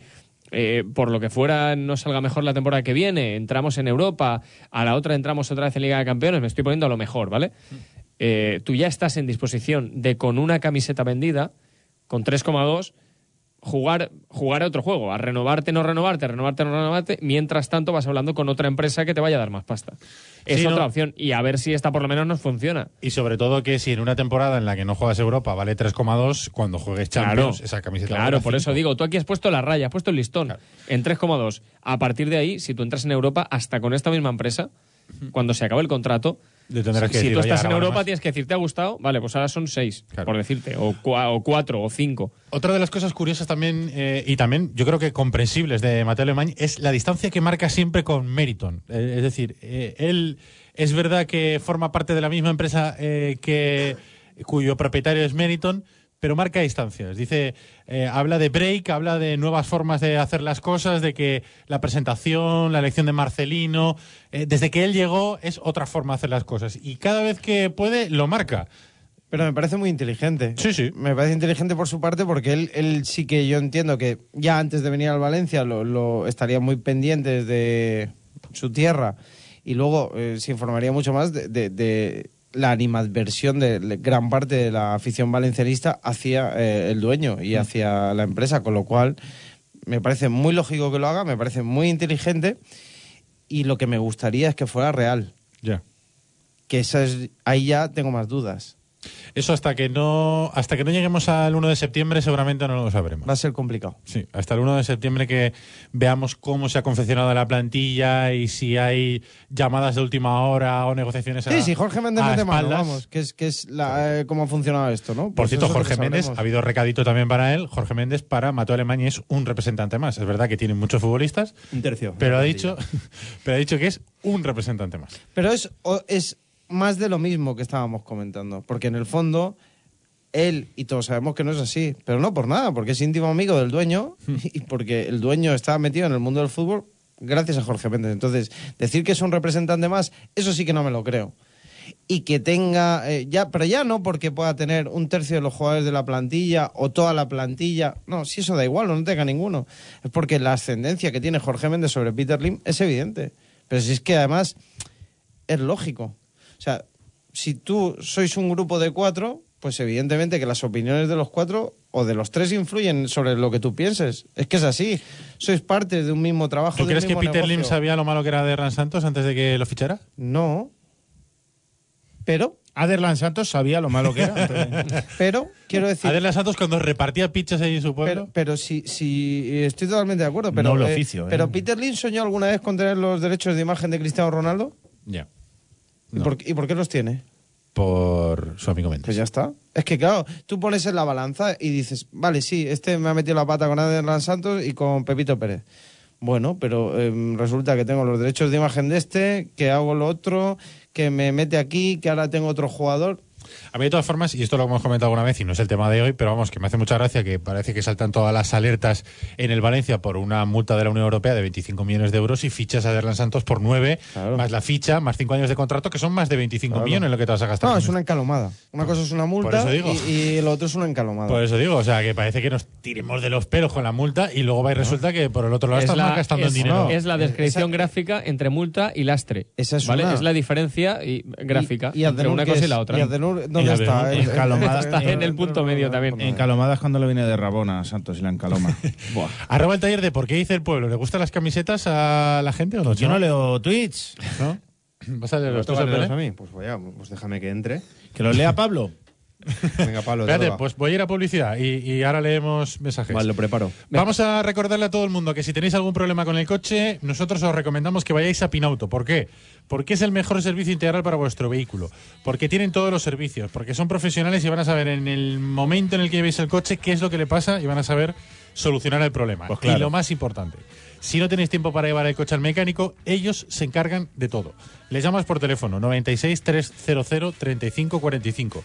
eh, por lo que fuera no salga mejor la temporada que viene, entramos en Europa, a la otra entramos otra vez en Liga de Campeones, me estoy poniendo a lo mejor, ¿vale? Eh, tú ya estás en disposición de con una camiseta vendida, con 3,2, jugar, jugar a otro juego, a renovarte, no renovarte, renovarte, no renovarte, mientras tanto vas hablando con otra empresa que te vaya a dar más pasta. Es Sí, otra ¿no? opción, y a ver si esta por lo menos nos funciona. Y sobre todo que si en una temporada en la que no juegas Europa vale 3,2, cuando juegues Champions, esa camiseta Claro, por eso 5. digo, tú aquí has puesto la raya, has puesto el listón en 3,2. A partir de ahí, si tú entras en Europa, hasta con esta misma empresa, cuando se acabe el contrato, Le tendrás que si tú "Oye, estás en Europa, más". tienes que decir, ¿te ha gustado? Vale, pues ahora son 6, por decirte, o 4 o 5. Otra de las cosas curiosas también, eh, y también yo creo que comprensibles de Mateo Alemán, es la distancia que marca siempre con Meriton. Eh, es decir, eh, él es verdad que forma parte de la misma empresa eh, que cuyo propietario es Meriton, pero marca distancias. Dice, eh, habla de break, habla de nuevas formas de hacer las cosas, de que la presentación, la elección de Marcelino, eh, desde que él llegó es otra forma de hacer las cosas. Y cada vez que puede, lo marca. Pero me parece muy inteligente. Sí, sí. Me parece inteligente por su parte porque él, él sí que yo entiendo que ya antes de venir al Valencia lo, lo estaría muy pendiente de su tierra y luego eh, se informaría mucho más de, de- de la animadversión de gran parte de la afición valencianista hacia eh, el dueño y hacia la empresa, con lo cual me parece muy lógico que lo haga, me parece muy inteligente y lo que me gustaría es que fuera real. Ya. Que es, ahí ya tengo más dudas. Eso hasta que no hasta que no lleguemos al 1 de septiembre seguramente no lo sabremos. Va a ser complicado. Sí, hasta el 1 de septiembre que veamos cómo se ha confeccionado la plantilla y si hay llamadas de última hora o negociaciones a Sí, sí, Jorge Méndez mete mano, vamos, que es, que es la, eh, cómo ha funcionado esto, ¿no? Por Pues cierto, Jorge Méndez, ha habido recadito también para él. Jorge Méndez para Mateo Alemania es un representante más. Es verdad que tiene muchos futbolistas, Un tercio. pero ha dicho, [LAUGHS] pero ha dicho que es un representante más. Pero es, o- es más de lo mismo que estábamos comentando, porque en el fondo él, y todos sabemos que no es así, pero no por nada, porque es íntimo amigo del dueño Hmm. [LAUGHS] y porque el dueño está metido en el mundo del fútbol gracias a Jorge Méndez. Entonces, decir que es un representante más, eso sí que no me lo creo. Y que tenga, eh, ya, pero ya no porque pueda tener un tercio de los jugadores de la plantilla o toda la plantilla, no, si eso da igual, no tenga ninguno. Es porque la ascendencia que tiene Jorge Méndez sobre Peter Lim es evidente. Pero si es que además es lógico. O sea, si tú sois un grupo de cuatro, pues evidentemente que las opiniones de los cuatro o de los tres influyen sobre lo que tú pienses. Es que es así. Sois parte de un mismo trabajo. ¿Tú de un crees que Peter negocio. Lim sabía lo malo que era de Santos antes de que lo fichara? No. Pero, Aderlan Santos sabía lo malo que era. [LAUGHS] pero, quiero decir... Aderlan Santos cuando repartía pizzas ahí en su pueblo. Pero, pero si, si estoy totalmente de acuerdo. Pero, Noble eh, oficio, ¿eh? pero Peter Lim soñó alguna vez con tener los derechos de imagen de Cristiano Ronaldo. Ya. ¿Y, No. por, y por qué los tiene? Por su amigo Méndez. Pues ya está. Es que claro, tú pones en la balanza y dices, vale, sí, este me ha metido la pata con Adelán Santos y con Pepito Pérez. Bueno, pero em, resulta que tengo los derechos de imagen de este, que hago lo otro, que me mete aquí, que ahora tengo otro jugador. A mí, de todas formas, y esto lo hemos comentado alguna vez y no es el tema de hoy, pero vamos, que me hace mucha gracia que parece que saltan todas las alertas en el Valencia por una multa de la Unión Europea de 25 millones de euros y fichas a Derlan Santos por 9, más la ficha, más 5 años de contrato, que son más de 25 Claro. millones lo que te vas a gastar. No, es una encalomada. Una cosa es una multa eso digo. Y, y lo otro es una encalomada. Por eso digo, o sea, que parece que nos tiremos de los pelos con la multa y luego va y resulta que por el otro lado Es estamos la, gastando es- en dinero. es la descripción gráfica entre multa y lastre. Esa es ¿vale? una. Es la diferencia y, gráfica y entre una ¿qué cosa y la otra. ¿Y dónde está? Está en el punto medio también. Encalomada es cuando le viene de Rabona a Santos y la encaloma. [LAUGHS] Buah. Arroba el taller de por qué dice el pueblo. ¿Le gustan las camisetas a la gente o no? Yo no leo tweets. ¿No? [LAUGHS] ¿Vas a leer ¿Me los tuyos, a mí? Pues vaya, pues déjame que entre. Que lo lea Pablo. [LAUGHS] Venga, Pablo, te Espérate, pues voy a ir a publicidad y, y ahora leemos mensajes. Vale, lo preparo. Vamos a recordarle a todo el mundo que si tenéis algún problema con el coche, nosotros os recomendamos que vayáis a Pinauto. ¿Por qué? Porque es el mejor servicio integral para vuestro vehículo. Porque tienen todos los servicios. Porque son profesionales y van a saber en el momento en el que llevéis el coche qué es lo que le pasa y van a saber solucionar el problema. Pues claro. Y lo más importante, si no tenéis tiempo para llevar el coche al mecánico, ellos se encargan de todo. Les llamas por teléfono 96 300 35 45.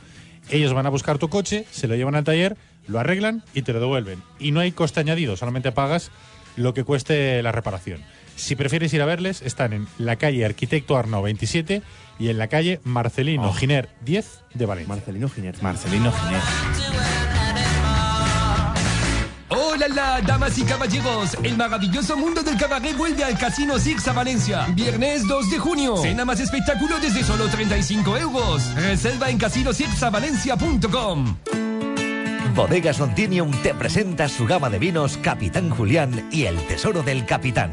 Ellos van a buscar tu coche, se lo llevan al taller, lo arreglan y te lo devuelven. Y no hay coste añadido, solamente pagas lo que cueste la reparación. Si prefieres ir a verles, están en la calle Arquitecto Arnau 27 y en la calle Marcelino Oh. Giner 10 de Valencia. Marcelino Giner. Marcelino Giner. Hola, la, damas y caballeros. El maravilloso mundo del cabaret vuelve al Casino Six a Valencia. Viernes 2 de junio. Cena más espectáculo desde solo 35 euros. Reserva en casinosixavalencia.com. Bodegas Ontinium te presenta su gama de vinos Capitán Julián y el Tesoro del Capitán.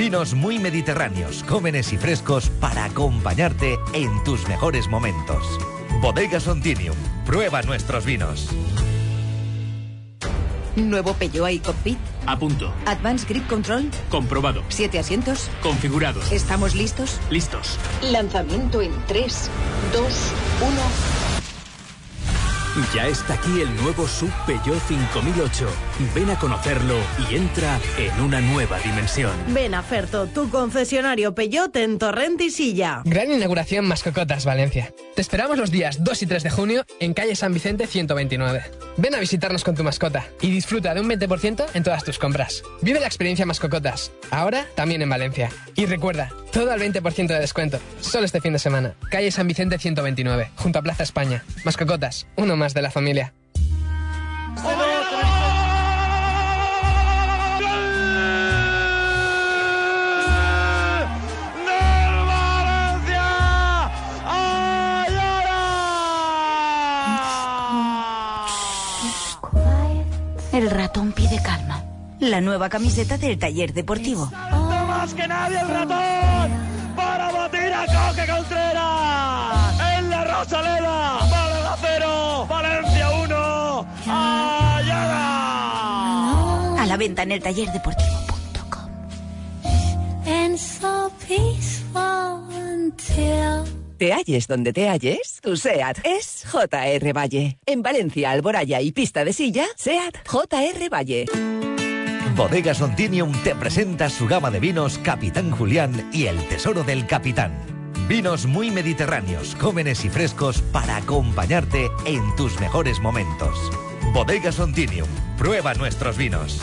Vinos muy mediterráneos, jóvenes y frescos para acompañarte en tus mejores momentos. Bodegas Ontinium, prueba nuestros vinos. Nuevo Peugeot iCockpit. A punto. Advanced Grip Control. Comprobado. Siete asientos. Configurados. ¿Estamos listos? Listos. Lanzamiento en 3, 2, 1. Ya está aquí el nuevo Sub Peugeot 5008. Ven a conocerlo y entra en una nueva dimensión. Ven a Ferto, tu concesionario Peugeot en Torrent y Silla. Gran inauguración Mascocotas Valencia. Te esperamos los días 2 y 3 de junio en calle San Vicente 129. Ven a visitarnos con tu mascota y disfruta de un 20% en todas tus compras. Vive la experiencia Mascocotas, ahora también en Valencia. Y recuerda, todo al 20% de descuento, solo este fin de semana. Calle San Vicente 129, junto a Plaza España. Mascocotas, uno más de la familia. El ratón pide calma. La nueva camiseta del taller deportivo. ¡No más que nadie el ratón! ¡Para batir a Coque Contreras! ¡En la Rosaleda! ¡Málaga 0! ¡Valencia 1! ¡Ayala! A la venta en el taller deportivo. Te halles donde te halles, tu SEAT es JR Valle. En Valencia, Alboraya y Pista de Silla, SEAT JR Valle. Bodegas Ontinium te presenta su gama de vinos Capitán Julián y el Tesoro del Capitán. Vinos muy mediterráneos, jóvenes y frescos para acompañarte en tus mejores momentos. Bodegas Ontinium, prueba nuestros vinos.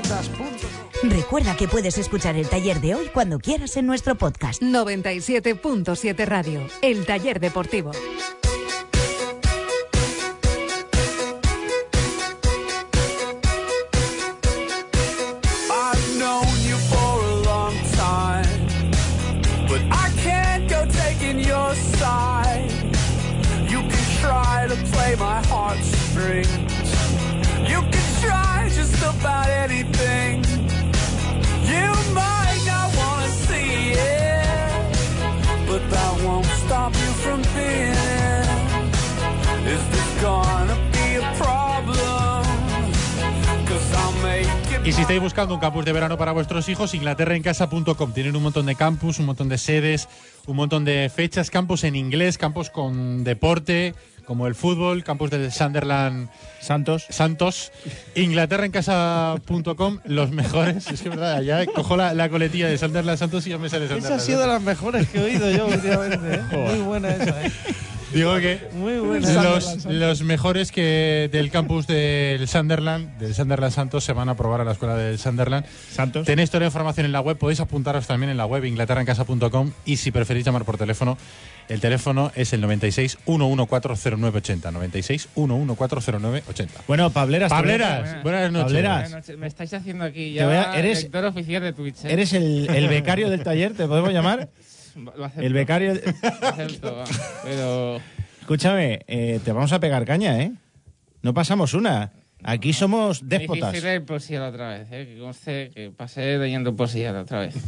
Recuerda que puedes escuchar el taller de hoy cuando quieras en nuestro podcast. 97.7 Radio, el taller deportivo. Si estáis buscando un campus de verano para vuestros hijos, inglaterraencasa.com. Tienen un montón de campus, un montón de sedes, un montón de fechas, campus en inglés, campus con deporte, como el fútbol, campus de Sunderland Santos. Santos. Inglaterraencasa.com, los mejores. Es que es verdad, ya cojo la, la coletilla de Sunderland Santos y ya me sale Esa Sunderland. ha sido de las mejores que he oído yo últimamente. ¿eh? Muy buena esa, ¿eh? Digo que Muy los, los mejores que del campus del Sunderland, del Sunderland Santos, se van a probar a la escuela del Sunderland. Santos. Tenéis toda la información en la web, podéis apuntaros también en la web inglaterraencasa.com y si preferís llamar por teléfono, El teléfono es el 96 1140980. 96 1140980. Bueno, Pableras. Pableras, buenas noches. Pableras. Buenas noches. Me estáis haciendo aquí ya a- eres- lector oficial de Twitch. ¿eh? ¿Eres el, el becario del taller? ¿Te podemos llamar? [LAUGHS] Lo acepto. El becario. [LAUGHS] Lo acepto, va. Pero Escúchame, eh, te vamos a pegar caña, ¿eh? No pasamos una. Aquí somos me déspotas. leer poesía la otra vez, ¿eh? Que conste que pasé leyendo poesía la otra vez. [LAUGHS]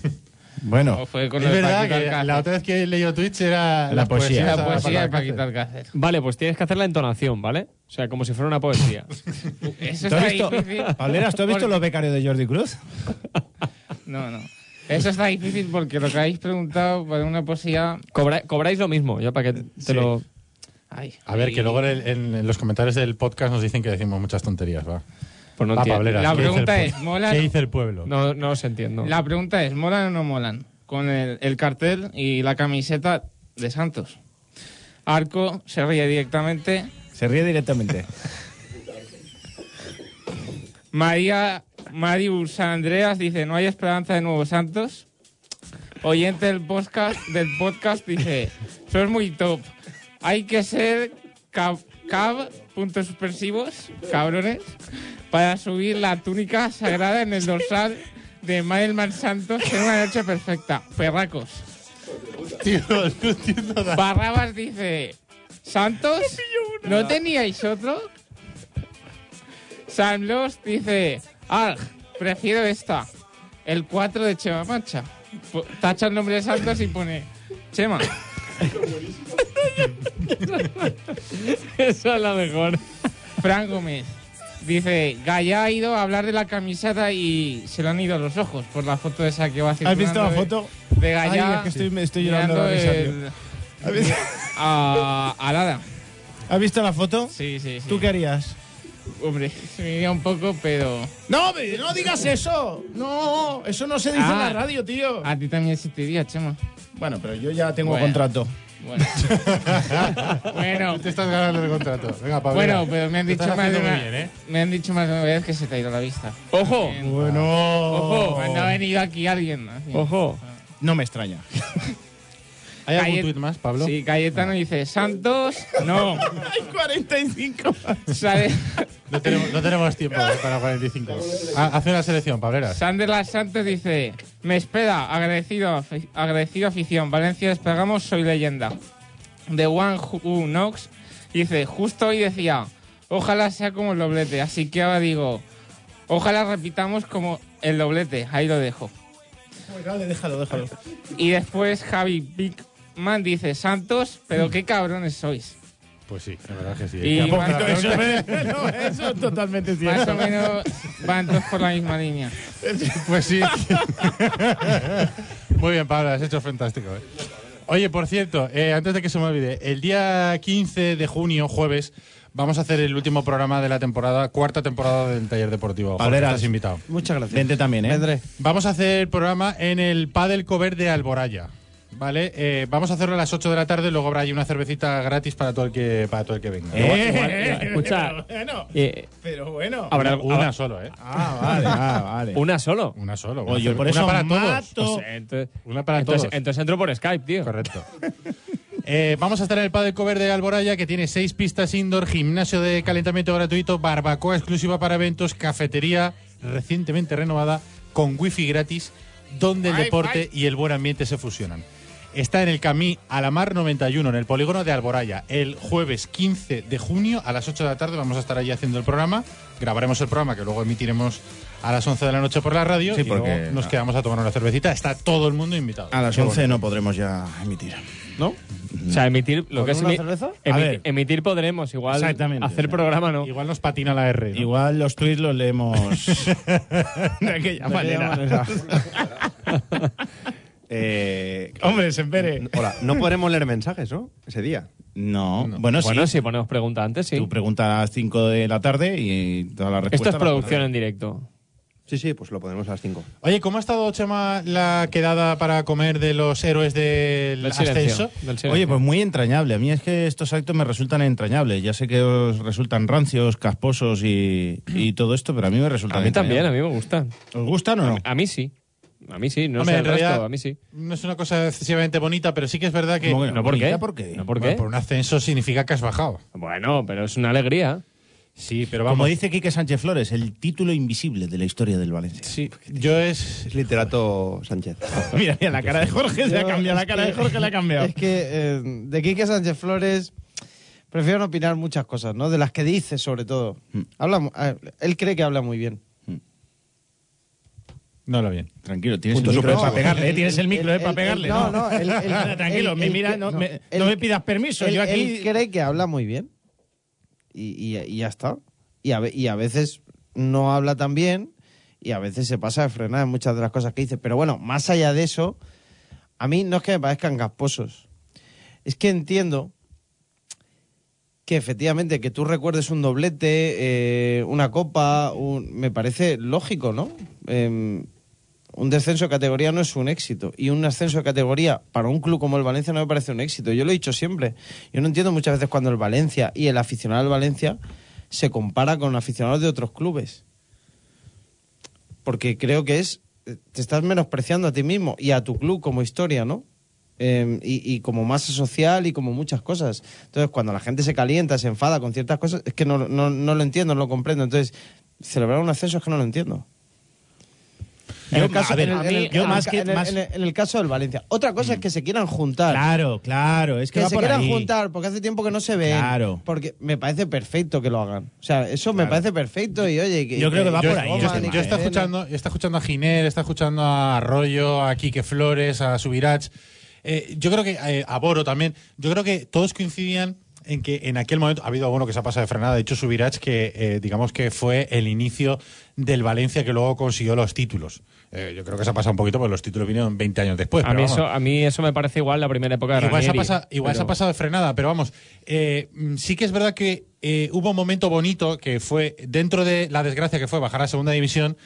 Bueno, fue con Es verdad que Alcácer. la otra vez que he leído Twitch era La las poesía. poesías La poesía de Paco Paquito Alcácer. Alcácer. Vale, pues tienes que hacer la entonación, ¿vale? O sea, como si fuera una poesía. [LAUGHS] Eso ¿Tú has está visto, difícil. Pableras, ¿tú has visto porque- los becarios de Jordi Cruz? No, no. Eso está difícil porque lo que habéis preguntado para una poesía... Cobra- cobráis lo mismo, ya para que te Sí. lo... Ay, A ver, y- que luego en, el- en- en los comentarios del podcast nos dicen que decimos muchas tonterías, va. Pues no. Pableras, La ¿qué dice el pregunta es, ¿mola ¿Qué dice el pueblo? No, no os entiendo. La pregunta es, ¿molan o no molan? Con el, el cartel y la camiseta de Santos. Arco se ríe directamente. Se ríe directamente. María Marius Andreas dice, ¿no hay esperanza de nuevos Santos? Oyente del podcast, del podcast dice, sos muy top. Hay que ser cab, cab puntos suspensivos, cabrones, para subir la túnica sagrada en el dorsal de Maelman Santos en una noche perfecta. Perracos. Tío, no entiendo nada. Barrabas dice, ¿Santos? ¿No teníais otro? San Los dice, Arg, prefiero esta. El 4 de Chema Mancha. Tacha el nombre de Santos y pone Chema. [LAUGHS] Esa es la mejor. Fran Gómez dice, Gaya ha ido a hablar de la camiseta y se le han ido los ojos por la foto esa que va ¿Has circulando visto la de- foto? De Gaya. Ay, es que estoy, me estoy llorando la risa, el- tío. ¿Has visto- a, a Lara. ¿Has visto la foto? Sí, sí, sí. ¿Tú qué harías? Hombre, me iría un poco, pero... No, no digas eso. No, eso no se dice en Ah. la radio, tío. A ti también se te iría, Chema. Bueno, pero yo ya tengo Bueno. contrato. Bueno. [LAUGHS] bueno, Te estás ganando el contrato. Venga, Pablo. bueno, pero me han dicho más de una, bien, ¿eh? me han dicho más de una vez que se te ha ido la vista. ¡Ojo! Bueno. Ojo, me ha venido aquí alguien. así. ¡Ojo! No me extraña. [LAUGHS] ¿Hay algún tuit más, Pablo? Sí, Cayetano dice, Santos, no. [LAUGHS] Hay 45. Sale, No tenemos, no tenemos tiempo para 45. Ah, hace una selección, Pableras. Sander Santos dice, me espera, agradecido, agradecido afición, Valencia despegamos, soy leyenda. The One Who Knocks dice, justo hoy decía, ojalá sea como el doblete, así que ahora digo, ojalá repitamos como el doblete, ahí lo dejo. Dale, déjalo, déjalo. Y después Javi Bigman dice, Santos, pero qué cabrones sois. Pues sí, la verdad que sí. Y más- [LAUGHS] Eso, no, eso es totalmente Más cierto. o menos van todos por la misma línea. [LAUGHS] Pues sí. [LAUGHS] Muy bien, Pablo, has hecho fantástico. ¿eh? Oye, por cierto, eh, antes de que se me olvide, el día 15 de junio, jueves, vamos a hacer el último programa de la temporada, cuarta temporada del taller deportivo. Jorge, estás invitado. Muchas gracias. Vente también, ¿eh? Vendré. Vamos a hacer programa en el Padel Cover de Alboraya. ¿Vale? Eh, vamos a hacerlo a las 8 de la tarde, luego habrá ahí una cervecita gratis para todo el que, para todo el que venga. Eh, Igual- [LAUGHS] eh, escucha, pero bueno, Eh, pero bueno. habrá- una solo, ¿eh? Ah, vale, [LAUGHS] ah, vale. ¿Una solo? Una solo. Oye, una, por una eso para todos. O sea, entonces, Una para entonces, todos. entonces entro por Skype, tío. Correcto. [LAUGHS] Eh, vamos a estar en el Padel Cover de Alboraya, que tiene seis pistas indoor, gimnasio de calentamiento gratuito, barbacoa exclusiva para eventos, cafetería recientemente renovada, con wifi gratis, donde el deporte y el buen ambiente se fusionan. Está en el Camí Alamar 91, en el polígono de Alboraya. El jueves 15 de junio a las 8 de la tarde vamos a estar allí haciendo el programa. Grabaremos el programa que luego emitiremos a las 11 de la noche por la radio Sí, y luego porque- nos quedamos a tomar una cervecita. Está todo el mundo invitado. A las Qué 11 bonito. no podremos ya emitir. ¿No? O sea, emitir lo ¿Con que es una emi- cerveza? emi- A emitir podremos, igual Exactamente, hacer programa no. Igual nos patina la R. ¿no? Igual los tweets los leemos [LAUGHS] [LAUGHS] de aquella manera. [LAUGHS] Eh, hombre, Sempere. Hola, no podremos leer mensajes, ¿no? Ese día. No, bueno, bueno, sí. si ponemos pregunta antes, sí. Tú preguntas a las 5 de la tarde y toda la respuesta. Esto es producción en directo. Sí, sí, pues lo ponemos a las 5. Oye, ¿cómo ha estado, Chema, la quedada para comer de los héroes del, Del silencio, ascenso? del. Oye, pues muy entrañable. A mí es que estos actos me resultan entrañables. Ya sé que os resultan rancios, casposos y, y todo esto, pero a mí me resultan a mí también, a entrañables. mí me gustan. ¿Os gustan o no? A mí sí. A mí sí, no Hombre, sé en el resto, realidad, a mí sí. No es una cosa excesivamente bonita, pero sí que es verdad que. ¿Cómo que no? ¿No por qué? ¿Bonita por qué? ¿No por Bueno, qué? por un ascenso significa que has bajado. Bueno, pero es una alegría. Sí, pero vamos. Como dice Quique Sánchez Flores, el título invisible de la historia del Valencia. Sí, yo es. Es literato Sánchez. [LAUGHS] mira, mira, la cara de Jorge se ha cambiado, la es cara de que- Jorge la ha cambiado. Es que eh, de Quique Sánchez Flores prefiero no opinar muchas cosas, ¿no? De las que dice, sobre todo. Mm. Habla, mu- eh, él cree que habla muy bien. No lo bien. Tranquilo, tienes Punto el micro para pegarle, ¿eh? Tienes el micro eh, para pegarle. no, no, [LAUGHS] Tranquilo, me mira, no, no, me, él- no me pidas permiso. Él, yo aquí. él cree que habla muy bien. Y, y- y ya está. Y a, ve- y a veces no habla tan bien y a veces se pasa de frenar en muchas de las cosas que dice. Pero bueno, más allá de eso, a mí no es que me parezcan gasposos. Es que entiendo que efectivamente que tú recuerdes un doblete, eh, una copa, un- me parece lógico, ¿no? Em, un descenso de categoría no es un éxito. Y un ascenso de categoría para un club como el Valencia no me parece un éxito. Yo lo he dicho siempre. Yo no entiendo muchas veces cuando el Valencia y el aficionado del Valencia se compara con aficionados de otros clubes. Porque creo que es. Te estás menospreciando a ti mismo y a tu club como historia, ¿no? Eh, y, y como masa social y como muchas cosas. Entonces, cuando la gente se calienta, se enfada con ciertas cosas, es que no, no, no lo entiendo, no lo comprendo. Entonces, celebrar un ascenso es que no lo entiendo. En Yo- el caso- a ver, en el- a en mí- el- yo en más que- en el- más- en el- en el caso del Valencia. Otra cosa es que se quieran juntar. Claro, claro, es que, que va se por quieran ahí. juntar porque hace tiempo que no se ven. Claro. Porque me parece perfecto que lo hagan. O sea, eso me parece perfecto y oye, que, Yo creo que va yo, por ahí, yo tema, yo está ¿eh? escuchando, está escuchando a Giner, está escuchando a Arroyo, a Quique Flores, a Subirach. Eh, yo creo que eh, a Boro también. Yo creo que todos coincidían en que en aquel momento ha habido alguno que se ha pasado de frenada. De hecho, Subirach que eh, digamos que fue el inicio del Valencia que luego consiguió los títulos. Eh, yo creo que se ha pasado un poquito porque los títulos vinieron 20 años después. a, pero mí vamos. eso, a mí eso me parece igual la primera época de Igual, se ha, pasado, igual se ha pasado de frenada, pero vamos, eh, mm, sí que es verdad que eh, hubo un momento bonito que fue, dentro de la desgracia que fue bajar a segunda división,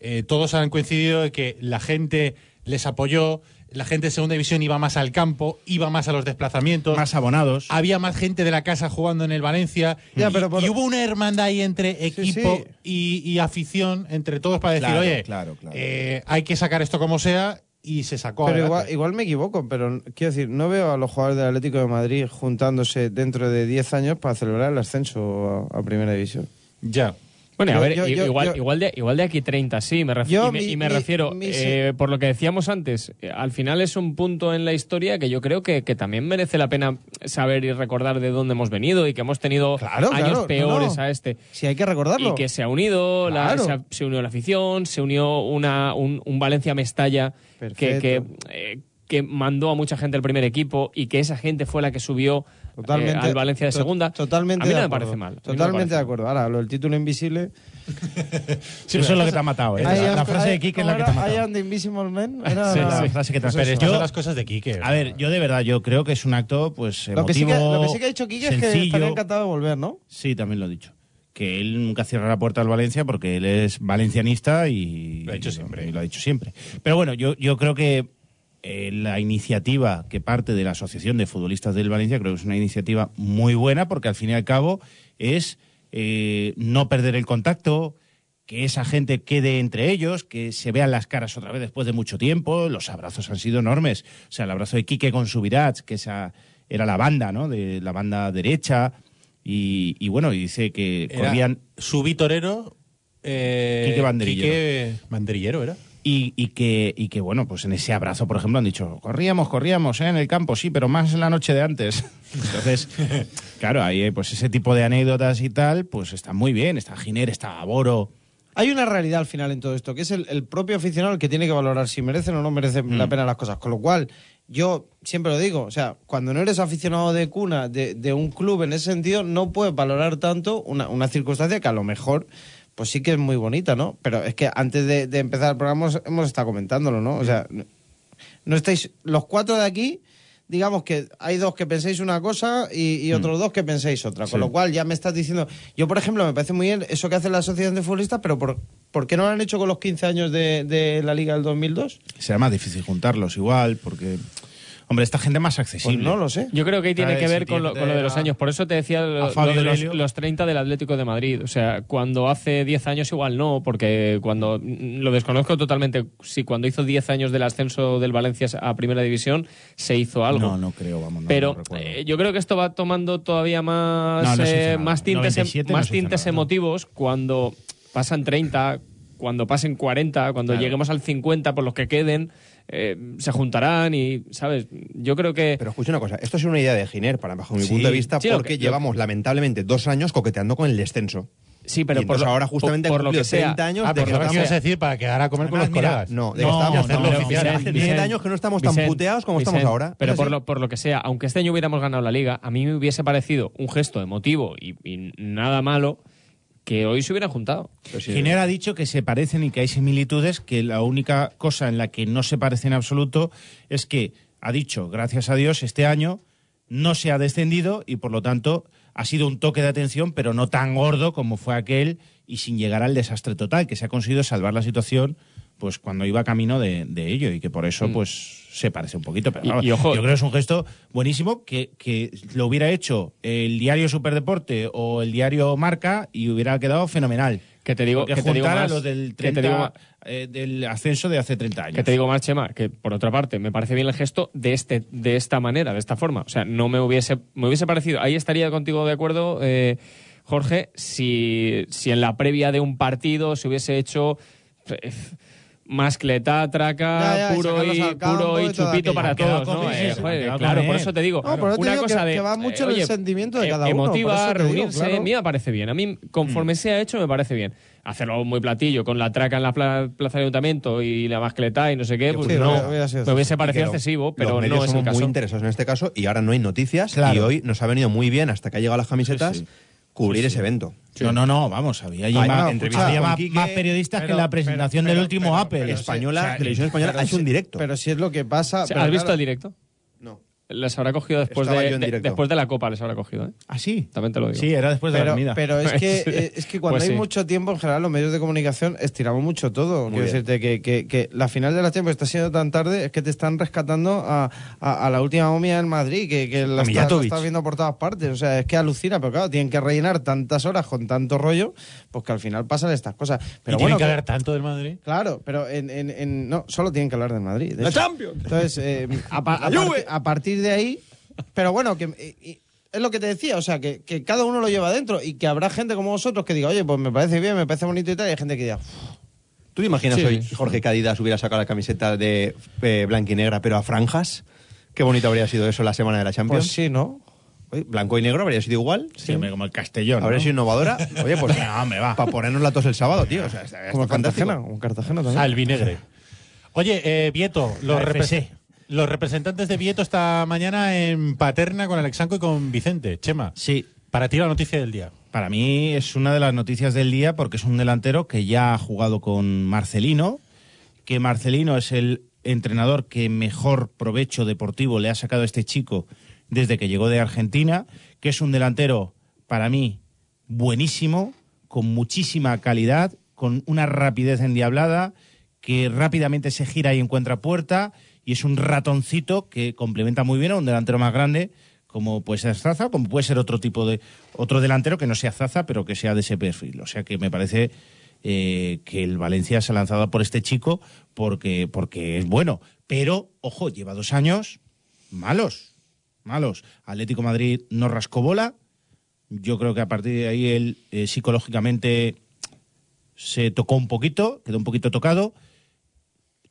eh, todos han coincidido de que la gente les apoyó, la gente de segunda división iba más al campo, iba más a los desplazamientos. Más abonados. Había más gente de la casa jugando en el Valencia. Ya, y, pero por- y hubo una hermandad ahí entre equipo sí. Y, y afición, entre todos, para decir, Claro, oye, claro, claro. eh, hay que sacar esto como sea, y se sacó Pero igual, igual me equivoco, pero quiero decir, no veo a los jugadores del Atlético de Madrid juntándose dentro de 10 años para celebrar el ascenso a, a Primera División. Ya. Bueno, a ver, yo- i- yo- igual, igual, de, igual de aquí 30, sí, me ref- Yo y me, mi- y me mi- refiero, mi- eh, por lo que decíamos antes, eh, al final es un punto en la historia que yo creo que, que también merece la pena saber y recordar de dónde hemos venido y que hemos tenido Claro, años claro, peores no. a este. Si hay que recordarlo. Y que se ha unido, la- se, ha- se unió la afición, se unió una, un, un Valencia-Mestalla que, eh, que mandó a mucha gente al primer equipo y que esa gente fue la que subió eh, Totalmente, al Valencia de to- segunda. Totalmente a mí no me acuerdo. parece mal. no Totalmente parece de acuerdo. Ahora, lo del título invisible. [LAUGHS] Sí, eso es lo que te ha matado. ¿eh? La, frase de Quique es ¿cómo la que te ha matado. I am the invisible man. Era Sí, la- frase que te pues eso. Yo- las cosas de Quique. A ver, yo de verdad, yo creo que es un acto, pues, Lo que, sí que, emotivo, lo que sí que ha dicho Quique es que sencillo. estaría encantado de volver, ¿no? Sí, también lo he dicho. Que él nunca cierra la puerta al Valencia porque él es valencianista y Lo ha dicho siempre. y lo ha dicho siempre. Pero bueno, yo, yo creo que eh, la iniciativa que parte de la Asociación de Futbolistas del Valencia creo que es una iniciativa muy buena porque al fin y al cabo es eh, no perder el contacto, que esa gente quede entre ellos, que se vean las caras otra vez después de mucho tiempo. Los abrazos han sido enormes. O sea, el abrazo de Quique con Subirats, que esa era la banda, ¿no? De la banda derecha. Y, y bueno, y dice que Era corrían Subi Torero. Eh, Quique Banderillero. Quique Banderillero era. Y, y que, y que, bueno, pues en ese abrazo, por ejemplo, han dicho, corríamos, corríamos ¿eh? en el campo, sí, pero más en la noche de antes. [LAUGHS] Entonces, claro, ahí pues ese tipo de anécdotas y tal, pues está muy bien. Está Giner, está Boro. Hay una realidad al final en todo esto, que es el, el propio aficionado el que tiene que valorar si merecen o no merecen Mm. la pena las cosas. Con lo cual, yo siempre lo digo, o sea, cuando no eres aficionado de cuna de, de un club en ese sentido, no puedes valorar tanto una, una circunstancia que a lo mejor, pues sí que es muy bonita, ¿no? Pero es que antes de, de empezar el programa hemos, hemos estado comentándolo, ¿no? O sea, no, no estáis, los cuatro de aquí, digamos que hay dos que penséis una cosa y, y otros dos que penséis otra. Con Mm. Sí. lo cual ya me estás diciendo, yo por ejemplo me parece muy bien eso que hace la Asociación de Futbolistas, pero ¿por, ¿por qué no lo han hecho con los 15 años de, de la Liga del 2002? Será más difícil juntarlos igual, porque Hombre, esta gente más accesible. Pues no lo sé. Yo creo que ahí tiene que ver con lo, con lo de los años. Por eso te decía lo, de los, los 30 del Atlético de Madrid. O sea, cuando hace 10 años igual no, porque cuando lo desconozco totalmente, si cuando hizo 10 años del ascenso del Valencia a Primera División se hizo algo. No, no creo, vamos. no, Pero no eh, yo creo que esto va tomando todavía más, No, eh, más tintes, 97 no más tintes emotivos cuando pasan 30, cuando pasen 40, cuando Claro. lleguemos al 50, por los que queden, eh, se juntarán y, ¿sabes? Yo creo que... Pero escucha una cosa, esto es una idea de Giner, para bajo mi Sí. punto de vista, Sí, lo porque que- lo- llevamos lamentablemente dos años coqueteando con el descenso. Sí, pero y por lo- ahora justamente por- por lo que sea. 30 años Ah, de que pero ¿qué estamos... decir? Para quedar a comer con Ah, los mira, colegas. No, de que No, estamos no. Vicent, Hace 30 Vicent, años que no estamos tan puteados como estamos ahora. Pero ¿Es por lo, por lo que sea, aunque este año hubiéramos ganado la liga, a mí me hubiese parecido un gesto emotivo y, y nada malo que hoy se hubieran juntado. Giner ha dicho que se parecen y que hay similitudes, que la única cosa en la que no se parecen en absoluto es que ha dicho, gracias a Dios, este año no se ha descendido y por lo tanto ha sido un toque de atención, pero no tan gordo como fue aquel y sin llegar al desastre total, que se ha conseguido salvar la situación pues cuando iba camino de, de ello y que por eso pues se parece un poquito. Pero Y- vamos, y ojo- yo creo que es un gesto buenísimo que, que lo hubiera hecho el diario Superdeporte o el diario Marca y hubiera quedado fenomenal. Que te digo, que te digo más, los del, que 30, te digo más- eh, del ascenso de hace 30 años. Que te digo más, Chema, que por otra parte me parece bien el gesto de este, de esta manera, de esta forma. O sea, no me hubiese, me hubiese parecido. Ahí estaría contigo de acuerdo, eh, Jorge, si, si en la previa de un partido se hubiese hecho eh, mascletá, traca, Ya, ya, y puro y, campo puro y chupito para todos, ¿no? Eh, joder, claro, por eso te digo. No, por eso te una digo cosa que- de que va mucho en el sentimiento de eh, cada uno, Emotiva, te digo, reunirse, claro. a mí me parece bien. A mí, conforme sea hecho, me parece bien. Hacerlo muy platillo, con la traca en la pla- plaza de ayuntamiento y la mascletá y no sé qué, pues Sí, no, me hubiese parecido excesivo, pero los medios no es el caso. muy interesados en este caso y ahora no hay noticias y hoy nos ha venido muy bien hasta que ha llegado las camisetas Sí. cubrir Sí, ese sí. evento. No, no, no, vamos, había allí Ay, más, escucha, más, Quique, más periodistas que pero- en la presentación pero- del último pero- Apple. pero- Española, o sea, Televisión Española ha hecho un directo. Pero si es lo que pasa. O sea, pero ¿Has visto el directo? Les habrá cogido después de, en de- después de la Copa, les habrá cogido, ¿eh? ¿Ah, sí? También te lo digo. Sí, era después de la Pero, comida. pero es [LAUGHS] que, eh, es que cuando Pues hay sí. mucho tiempo, en general, los medios de comunicación estiramos mucho todo. Quiero bien. decirte que, que, que la final de la Champions está siendo tan tarde, es que te están rescatando a, a, a la última momia del Madrid, que, que la, A estás, estás viendo por todas partes. O sea, es que alucina, pero claro, tienen que rellenar tantas horas con tanto rollo, pues que al final pasan estas cosas. Pero y bueno, tienen que hablar tanto del Madrid. Claro, pero en, en- en- no, solo tienen que hablar del Madrid. de ¡La hecho. Champions! Entonces, eh, [LAUGHS] a, a ¡La parti- Juve! a partir de ahí, pero bueno, que y- y es lo que te decía, o sea, que, que cada uno lo lleva dentro y que habrá gente como vosotros que diga, oye, pues me parece bien, me parece bonito y tal, y hay gente que diga, "Uf, ¿Tú te imaginas Sí. hoy Jorge que Adidas hubiera sacado la camiseta de eh, blanca y negra pero a franjas? Qué bonito habría sido eso la semana de la Champions. pues sí, ¿no? Blanco y negro habría sido igual. Sí, hombre, como el Castellón. Habría ¿no? sido innovadora. [LAUGHS] Oye, pues No, hombre, va. para ponernos la tos el sábado, tío. O sea, está- Como está. Cartagena, como Cartagena también. El vinegre. Oye, eh, Vieto, los, repre-. Los representantes de Vieto esta mañana en Paterna con Alexanco y con Vicente. Chema, Sí, para ti la noticia del día. Para mí es una de las noticias del día porque es un delantero que ya ha jugado con Marcelino, que Marcelino es el entrenador que mejor provecho deportivo le ha sacado a este chico desde que llegó de Argentina, que es un delantero para mí buenísimo, con muchísima calidad, con una rapidez endiablada, que rápidamente se gira y encuentra puerta, y es un ratoncito que complementa muy bien a un delantero más grande, como puede ser Zaza, como puede ser otro tipo de otro delantero que no sea Zaza, pero que sea de ese perfil. O sea que me parece eh, que el Valencia se ha lanzado por este chico porque, porque es bueno. Pero, ojo, lleva dos años malos, malos. Atlético Madrid no rascó bola. Yo creo que a partir de ahí él eh, psicológicamente se tocó un poquito, quedó un poquito tocado.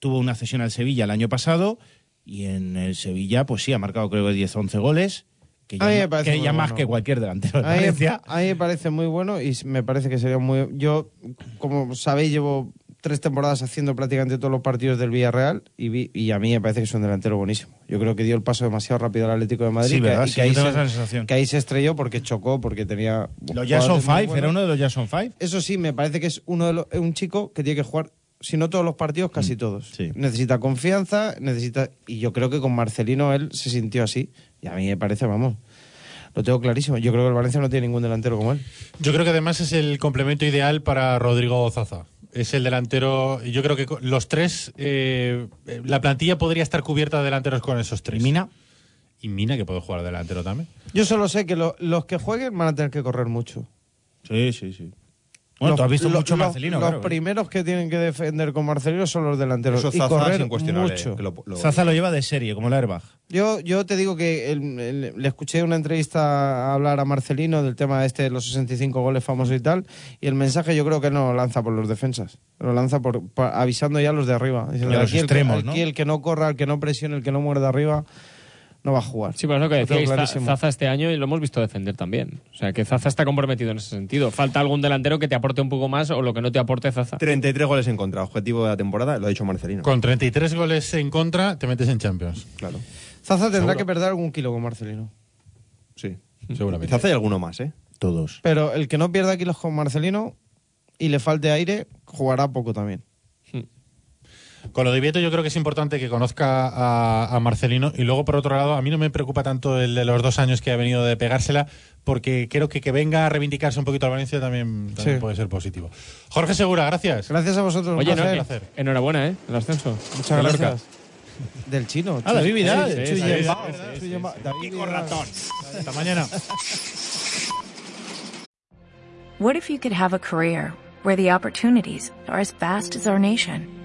Tuvo una cesión al Sevilla el año pasado y en el Sevilla, pues sí, ha marcado creo que 10-11 goles, que me ya, parece que más que cualquier delantero de A Valencia. a mí me parece muy bueno y me parece que sería muy... Yo, como sabéis, llevo tres temporadas haciendo prácticamente todos los partidos del Villarreal y, vi- y a mí me parece que es un delantero buenísimo. Yo creo que dio el paso demasiado rápido al Atlético de Madrid. Sí, que- ¿verdad? y Sí, que, ahí se, que ahí se estrelló porque chocó, porque tenía... Los Jason Five, era uno de los Jason Five. Eso sí, me parece que es uno de los, un chico que tiene que jugar, si no todos los partidos, casi todos. Mm, sí. Necesita confianza, necesita. Y yo creo que con Marcelino él se sintió así. Y a mí me parece, vamos. Lo tengo clarísimo. Yo creo que el Valencia no tiene ningún delantero como él. Yo creo que además es el complemento ideal para Rodrigo Zaza. es el delantero. Yo creo que los tres, eh, eh, la plantilla podría estar cubierta de delanteros con esos tres. ¿Y Mina? Y Mina, que puede jugar de delantero también. Yo solo sé que lo- los que jueguen van a tener que correr mucho. Sí, sí, sí. Bueno, Los- tú has visto lo- mucho lo- Marcelino, Los claro. primeros que tienen que defender con Marcelino son los delanteros. Eso y Zaza correr es incuestionable, mucho. lo- lo- Zaza lo lleva de serie, como el airbag. Yo, yo te digo que el- el- le escuché una entrevista hablar a Marcelino del tema este de los 65 goles famosos y tal, y el mensaje yo creo que no lo lanza por los defensas, lo lanza por, por- avisando ya a los de arriba. Diciendo, Y a los aquí el que- extremos, aquí ¿no? el que no corra, el que no presione, el que no muerde arriba, no va a jugar. Sí, pero es lo que decíais, clarísimo. Zaza este año y lo hemos visto defender también. O sea, que Zaza está comprometido en ese sentido. Falta algún delantero que te aporte un poco más o lo que no te aporte Zaza. 33 goles en contra, objetivo de la temporada, lo ha dicho Marcelino. Con 33 goles en contra, te metes en Champions. Claro. Zaza tendrá Seguro. que perder algún kilo con Marcelino. Sí, seguramente. Quizás hay alguno más, ¿eh? Todos. Pero el que no pierda kilos con Marcelino y le falte aire, jugará poco también. Con lo de Vieto yo creo que es importante que conozca a, a Marcelino y luego por otro lado a mí no me preocupa tanto el de los dos años que ha venido de pegársela porque creo que que venga a reivindicarse un poquito al Valencia también, también Sí. puede ser positivo. Jorge Segura, gracias. Gracias a vosotros. Oye, un no, eh, enhorabuena, ¿eh? El ascenso. Muchas gracias. Del chino. Ah, David Vidal. Sí, Sí, sí, David Vidal. Hasta mañana. What if you could have a career where the opportunities are as vast as our nation,